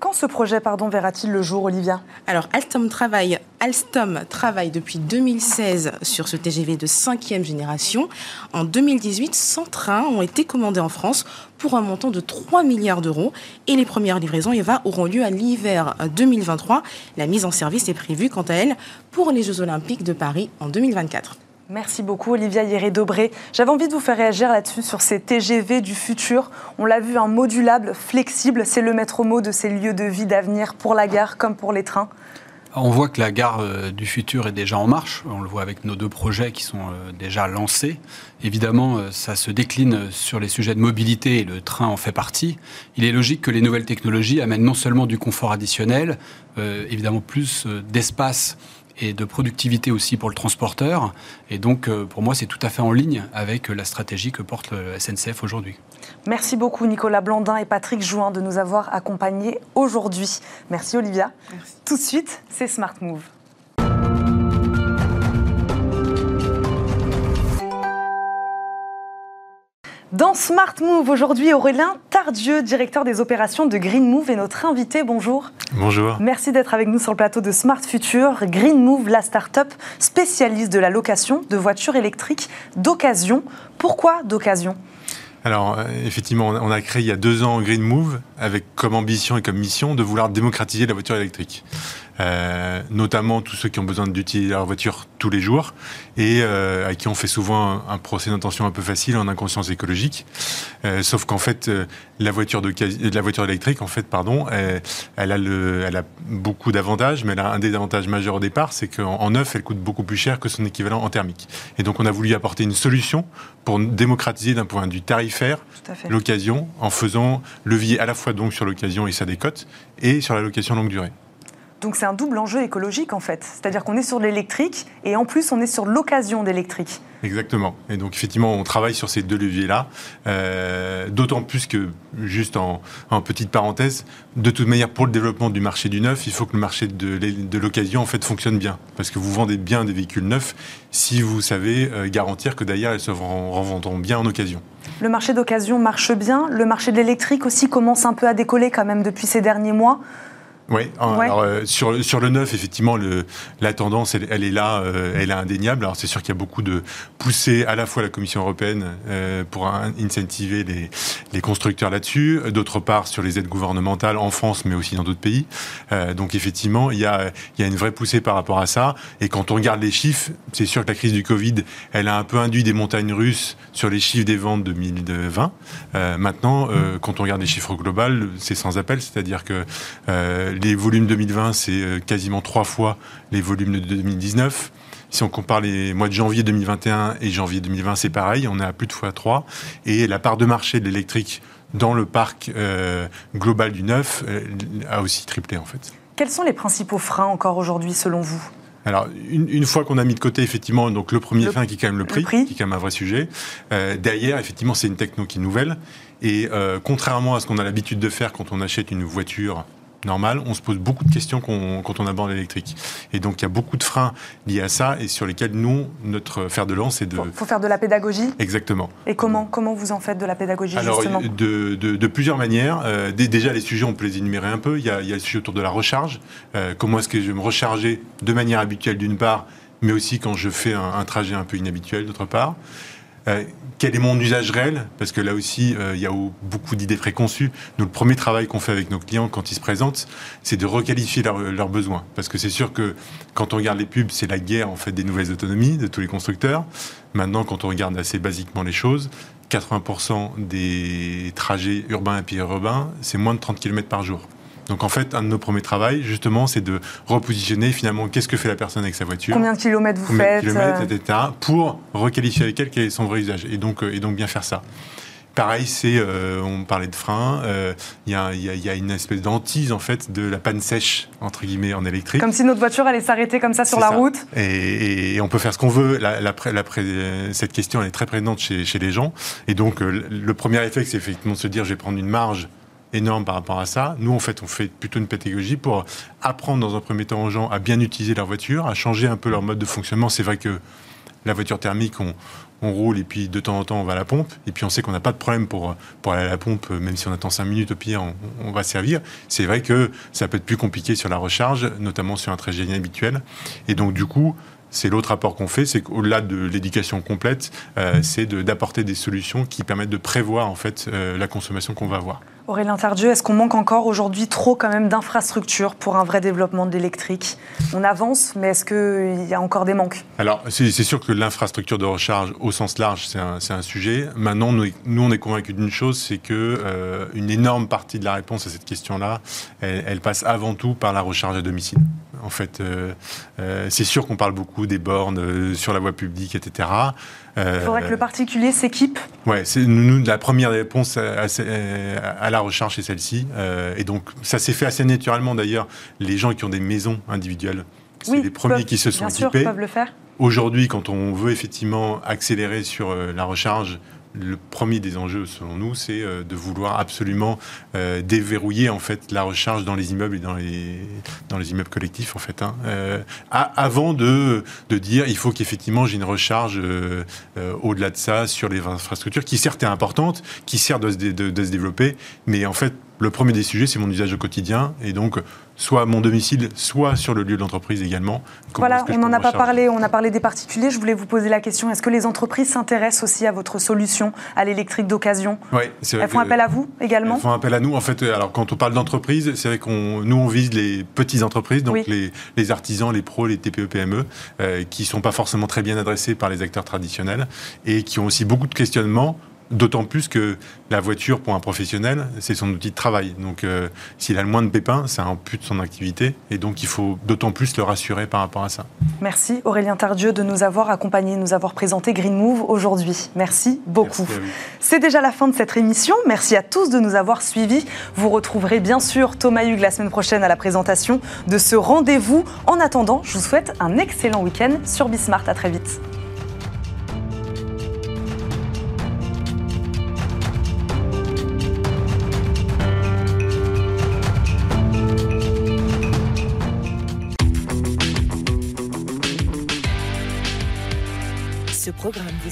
Quand ce projet pardon, verra-t-il le jour, Olivia? Alors, Alstom travaille, Alstom travaille depuis 2016 sur ce TGV de cinquième génération. En 2018, 100 trains ont été commandés en France pour un montant de 3 milliards d'euros. Et les premières livraisons Eva, auront lieu à l'hiver 2023. La mise en service est prévue, quant à elle, pour les Jeux Olympiques de Paris en 2024. Merci beaucoup Olivia Hieré-Dobré. J'avais envie de vous faire réagir là-dessus sur ces TGV du futur. On l'a vu, un modulable, flexible, c'est le maître mot de ces lieux de vie d'avenir pour la gare comme pour les trains. On voit que la gare euh, du futur est déjà en marche. On le voit avec nos deux projets qui sont euh, déjà lancés. Évidemment, euh, ça se décline sur les sujets de mobilité et le train en fait partie. Il est logique que les nouvelles technologies amènent non seulement du confort additionnel, évidemment plus d'espace et de productivité aussi pour le transporteur. Et donc, euh, pour moi, c'est tout à fait en ligne avec la stratégie que porte le SNCF aujourd'hui. Merci beaucoup Nicolas Blandin et Patrick Jouin de nous avoir accompagnés aujourd'hui. Merci Olivia. Tout de suite, c'est Smart Move. Dans Smart Move, aujourd'hui, Aurélien Tardieu, directeur des opérations de Green Move, est notre invité. Bonjour. Bonjour. Merci d'être avec nous sur le plateau de Smart Future. Green Move, la start-up spécialiste de la location de voitures électriques d'occasion. Pourquoi d'occasion? Alors, euh, effectivement, on a créé il y a deux ans Green Move avec comme ambition et comme mission de vouloir démocratiser la voiture électrique. Euh, notamment tous ceux qui ont besoin d'utiliser leur voiture tous les jours et euh, à qui on fait souvent un, procès d'intention un peu facile en inconscience écologique. Euh, sauf qu'en fait, la voiture de la voiture électrique, en fait, pardon, elle, a le, elle a beaucoup d'avantages, mais elle a un des avantages majeurs au départ, c'est qu'en neuf, elle coûte beaucoup plus cher que son équivalent en thermique. Et donc, on a voulu apporter une solution pour démocratiser d'un point de vue tarifaire l'occasion, en faisant levier à la fois donc sur l'occasion et sa décote, et sur la location longue durée. Donc c'est un double enjeu écologique en fait. C'est-à-dire qu'on est sur l'électrique et en plus on est sur l'occasion d'électrique. Exactement. Et donc effectivement on travaille sur ces deux leviers-là. Euh, d'autant plus que, juste en, petite parenthèse, de toute manière pour le développement du marché du neuf, il faut que le marché de, l'occasion en fait fonctionne bien. Parce que vous vendez bien des véhicules neufs si vous savez euh, garantir que d'ailleurs elles se revendront bien en occasion. Le marché d'occasion marche bien. Le marché de l'électrique aussi commence un peu à décoller quand même depuis ces derniers mois. Oui, alors, euh, sur, sur le neuf, effectivement, le, la tendance, elle, est là, euh, elle est indéniable. Alors c'est sûr qu'il y a beaucoup de poussées à la fois la Commission européenne euh, pour incentiver les, les constructeurs là-dessus, d'autre part sur les aides gouvernementales en France, mais aussi dans d'autres pays. donc effectivement, il y, a, il y a une vraie poussée par rapport à ça. Et quand on regarde les chiffres, c'est sûr que la crise du Covid, elle a un peu induit des montagnes russes sur les chiffres des ventes de 2020. maintenant, quand on regarde les chiffres globaux, c'est sans appel, c'est-à-dire que les volumes 2020, c'est euh, quasiment trois fois les volumes de 2019. Si on compare les mois de janvier 2021 et janvier 2020, c'est pareil, on est à plus de fois 3. Et la part de marché de l'électrique dans le parc euh, global du neuf euh, a aussi triplé en fait. Quels sont les principaux freins encore aujourd'hui selon vous? Alors, une, fois qu'on a mis de côté, effectivement, donc le premier frein qui est quand même le prix, qui est quand même un vrai sujet. derrière, effectivement, c'est une techno qui est nouvelle. Et contrairement à ce qu'on a l'habitude de faire quand on achète une voiture normal, on se pose beaucoup de questions quand on aborde l'électrique. Et donc il y a beaucoup de freins liés à ça et sur lesquels nous, notre fer de lance, c'est de... Il faut faire de la pédagogie Exactement. Et comment, comment vous en faites de la pédagogie Alors, de, de, plusieurs manières. Euh, déjà, les sujets, on peut les énumérer un peu. Il y a, il y a le sujet autour de la recharge. Euh, comment est-ce que je vais me recharger de manière habituelle d'une part, mais aussi quand je fais un, un trajet un peu inhabituel d'autre part. Euh, quel est mon usage réel Parce que là aussi, euh, il y a beaucoup d'idées préconçues. Nous, le premier travail qu'on fait avec nos clients quand ils se présentent, c'est de requalifier leurs besoins. Parce que c'est sûr que quand on regarde les pubs, c'est la guerre en fait des nouvelles autonomies de tous les constructeurs. Maintenant, quand on regarde assez basiquement les choses, 80% des trajets urbains et périurbains, c'est moins de 30 km par jour. Donc en fait, un de nos premiers travaux, justement, c'est de repositionner finalement qu'est-ce que fait la personne avec sa voiture. Combien de kilomètres vous faites de kilomètres, euh etc. Pour requalifier avec elle quel est son vrai usage et donc, euh, et donc bien faire ça. Pareil, c'est, euh, on parlait de frein, euh, il y, a, une espèce d'antise en fait de la panne sèche entre guillemets en électrique. Comme si notre voiture allait s'arrêter comme ça sur la route. Et, on peut faire ce qu'on veut. La, cette question elle est très présente chez, chez les gens. Et donc euh, le premier effet, c'est effectivement de se dire je vais prendre une marge énorme par rapport à ça. Nous, en fait, on fait plutôt une pédagogie pour apprendre dans un premier temps aux gens à bien utiliser leur voiture, à changer un peu leur mode de fonctionnement. C'est vrai que la voiture thermique, on, roule et puis de temps en temps on va à la pompe et puis on sait qu'on n'a pas de problème pour, pour aller à la pompe, même si on attend 5 minutes au pire, on, va servir. C'est vrai que ça peut être plus compliqué sur la recharge, notamment sur un trajet inhabituel. Et donc du coup, c'est l'autre apport qu'on fait, c'est qu'au-delà de l'éducation complète, euh, c'est d'apporter des solutions qui permettent de prévoir en fait euh, la consommation qu'on va avoir. Aurélien Tardieu, est-ce qu'on manque encore aujourd'hui trop quand même d'infrastructures pour un vrai développement de l'électrique? On avance, mais est-ce qu'il y a encore des manques? Alors, c'est sûr que l'infrastructure de recharge au sens large, c'est un, sujet. Maintenant, nous, nous on est convaincus d'une chose, c'est que euh, une énorme partie de la réponse à cette question-là, elle, passe avant tout par la recharge à domicile. En fait, euh, euh, c'est sûr qu'on parle beaucoup des bornes sur la voie publique, etc. Il faudrait que le particulier s'équipe. Ouais, c'est nous la première réponse à, à, la recharge c'est celle-ci. Euh, et donc ça s'est fait assez naturellement d'ailleurs. Les gens qui ont des maisons individuelles, c'est les premiers qui se sont bien équipés. Sûr, peuvent le faire. Aujourd'hui, quand on veut effectivement accélérer sur euh, la recharge, le premier des enjeux, selon nous, c'est euh, de vouloir absolument euh, déverrouiller en fait la recharge dans les immeubles et dans les immeubles collectifs en fait. Hein. Euh, avant de dire il faut qu'effectivement j'ai une recharge au-delà de ça sur les infrastructures qui certes est importante, qui certes doit se, de se développer, mais en fait le premier des sujets, c'est mon usage au quotidien, et donc soit à mon domicile, soit sur le lieu de l'entreprise également. voilà, on n'en a pas parlé, on a parlé des particuliers. Je voulais vous poser la question est-ce que les entreprises s'intéressent aussi à votre solution, à l'électrique d'occasion? Oui, Elles font appel à vous également? Elles font appel à nous. En fait, alors quand on parle d'entreprise, c'est vrai qu'on nous on vise les petites entreprises, donc les, artisans, les pros, les TPE, PME, euh, qui sont pas forcément très bien adressés par les acteurs traditionnels et qui ont aussi beaucoup de questionnements D'autant plus que la voiture, pour un professionnel, c'est son outil de travail. Donc, euh, s'il a le moins de pépins, ça ampute son activité. Et donc, il faut d'autant plus le rassurer par rapport à ça. Merci Aurélien Tardieu de nous avoir accompagnés, de nous avoir présenté Green Move aujourd'hui. Merci beaucoup. C'est déjà la fin de cette émission. Merci à tous de nous avoir suivis. Vous retrouverez bien sûr Thomas Hugues la semaine prochaine à la présentation de ce rendez-vous. En attendant, je vous souhaite un excellent week-end sur Bismart. À très vite.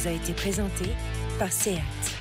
A été présenté par SEAT.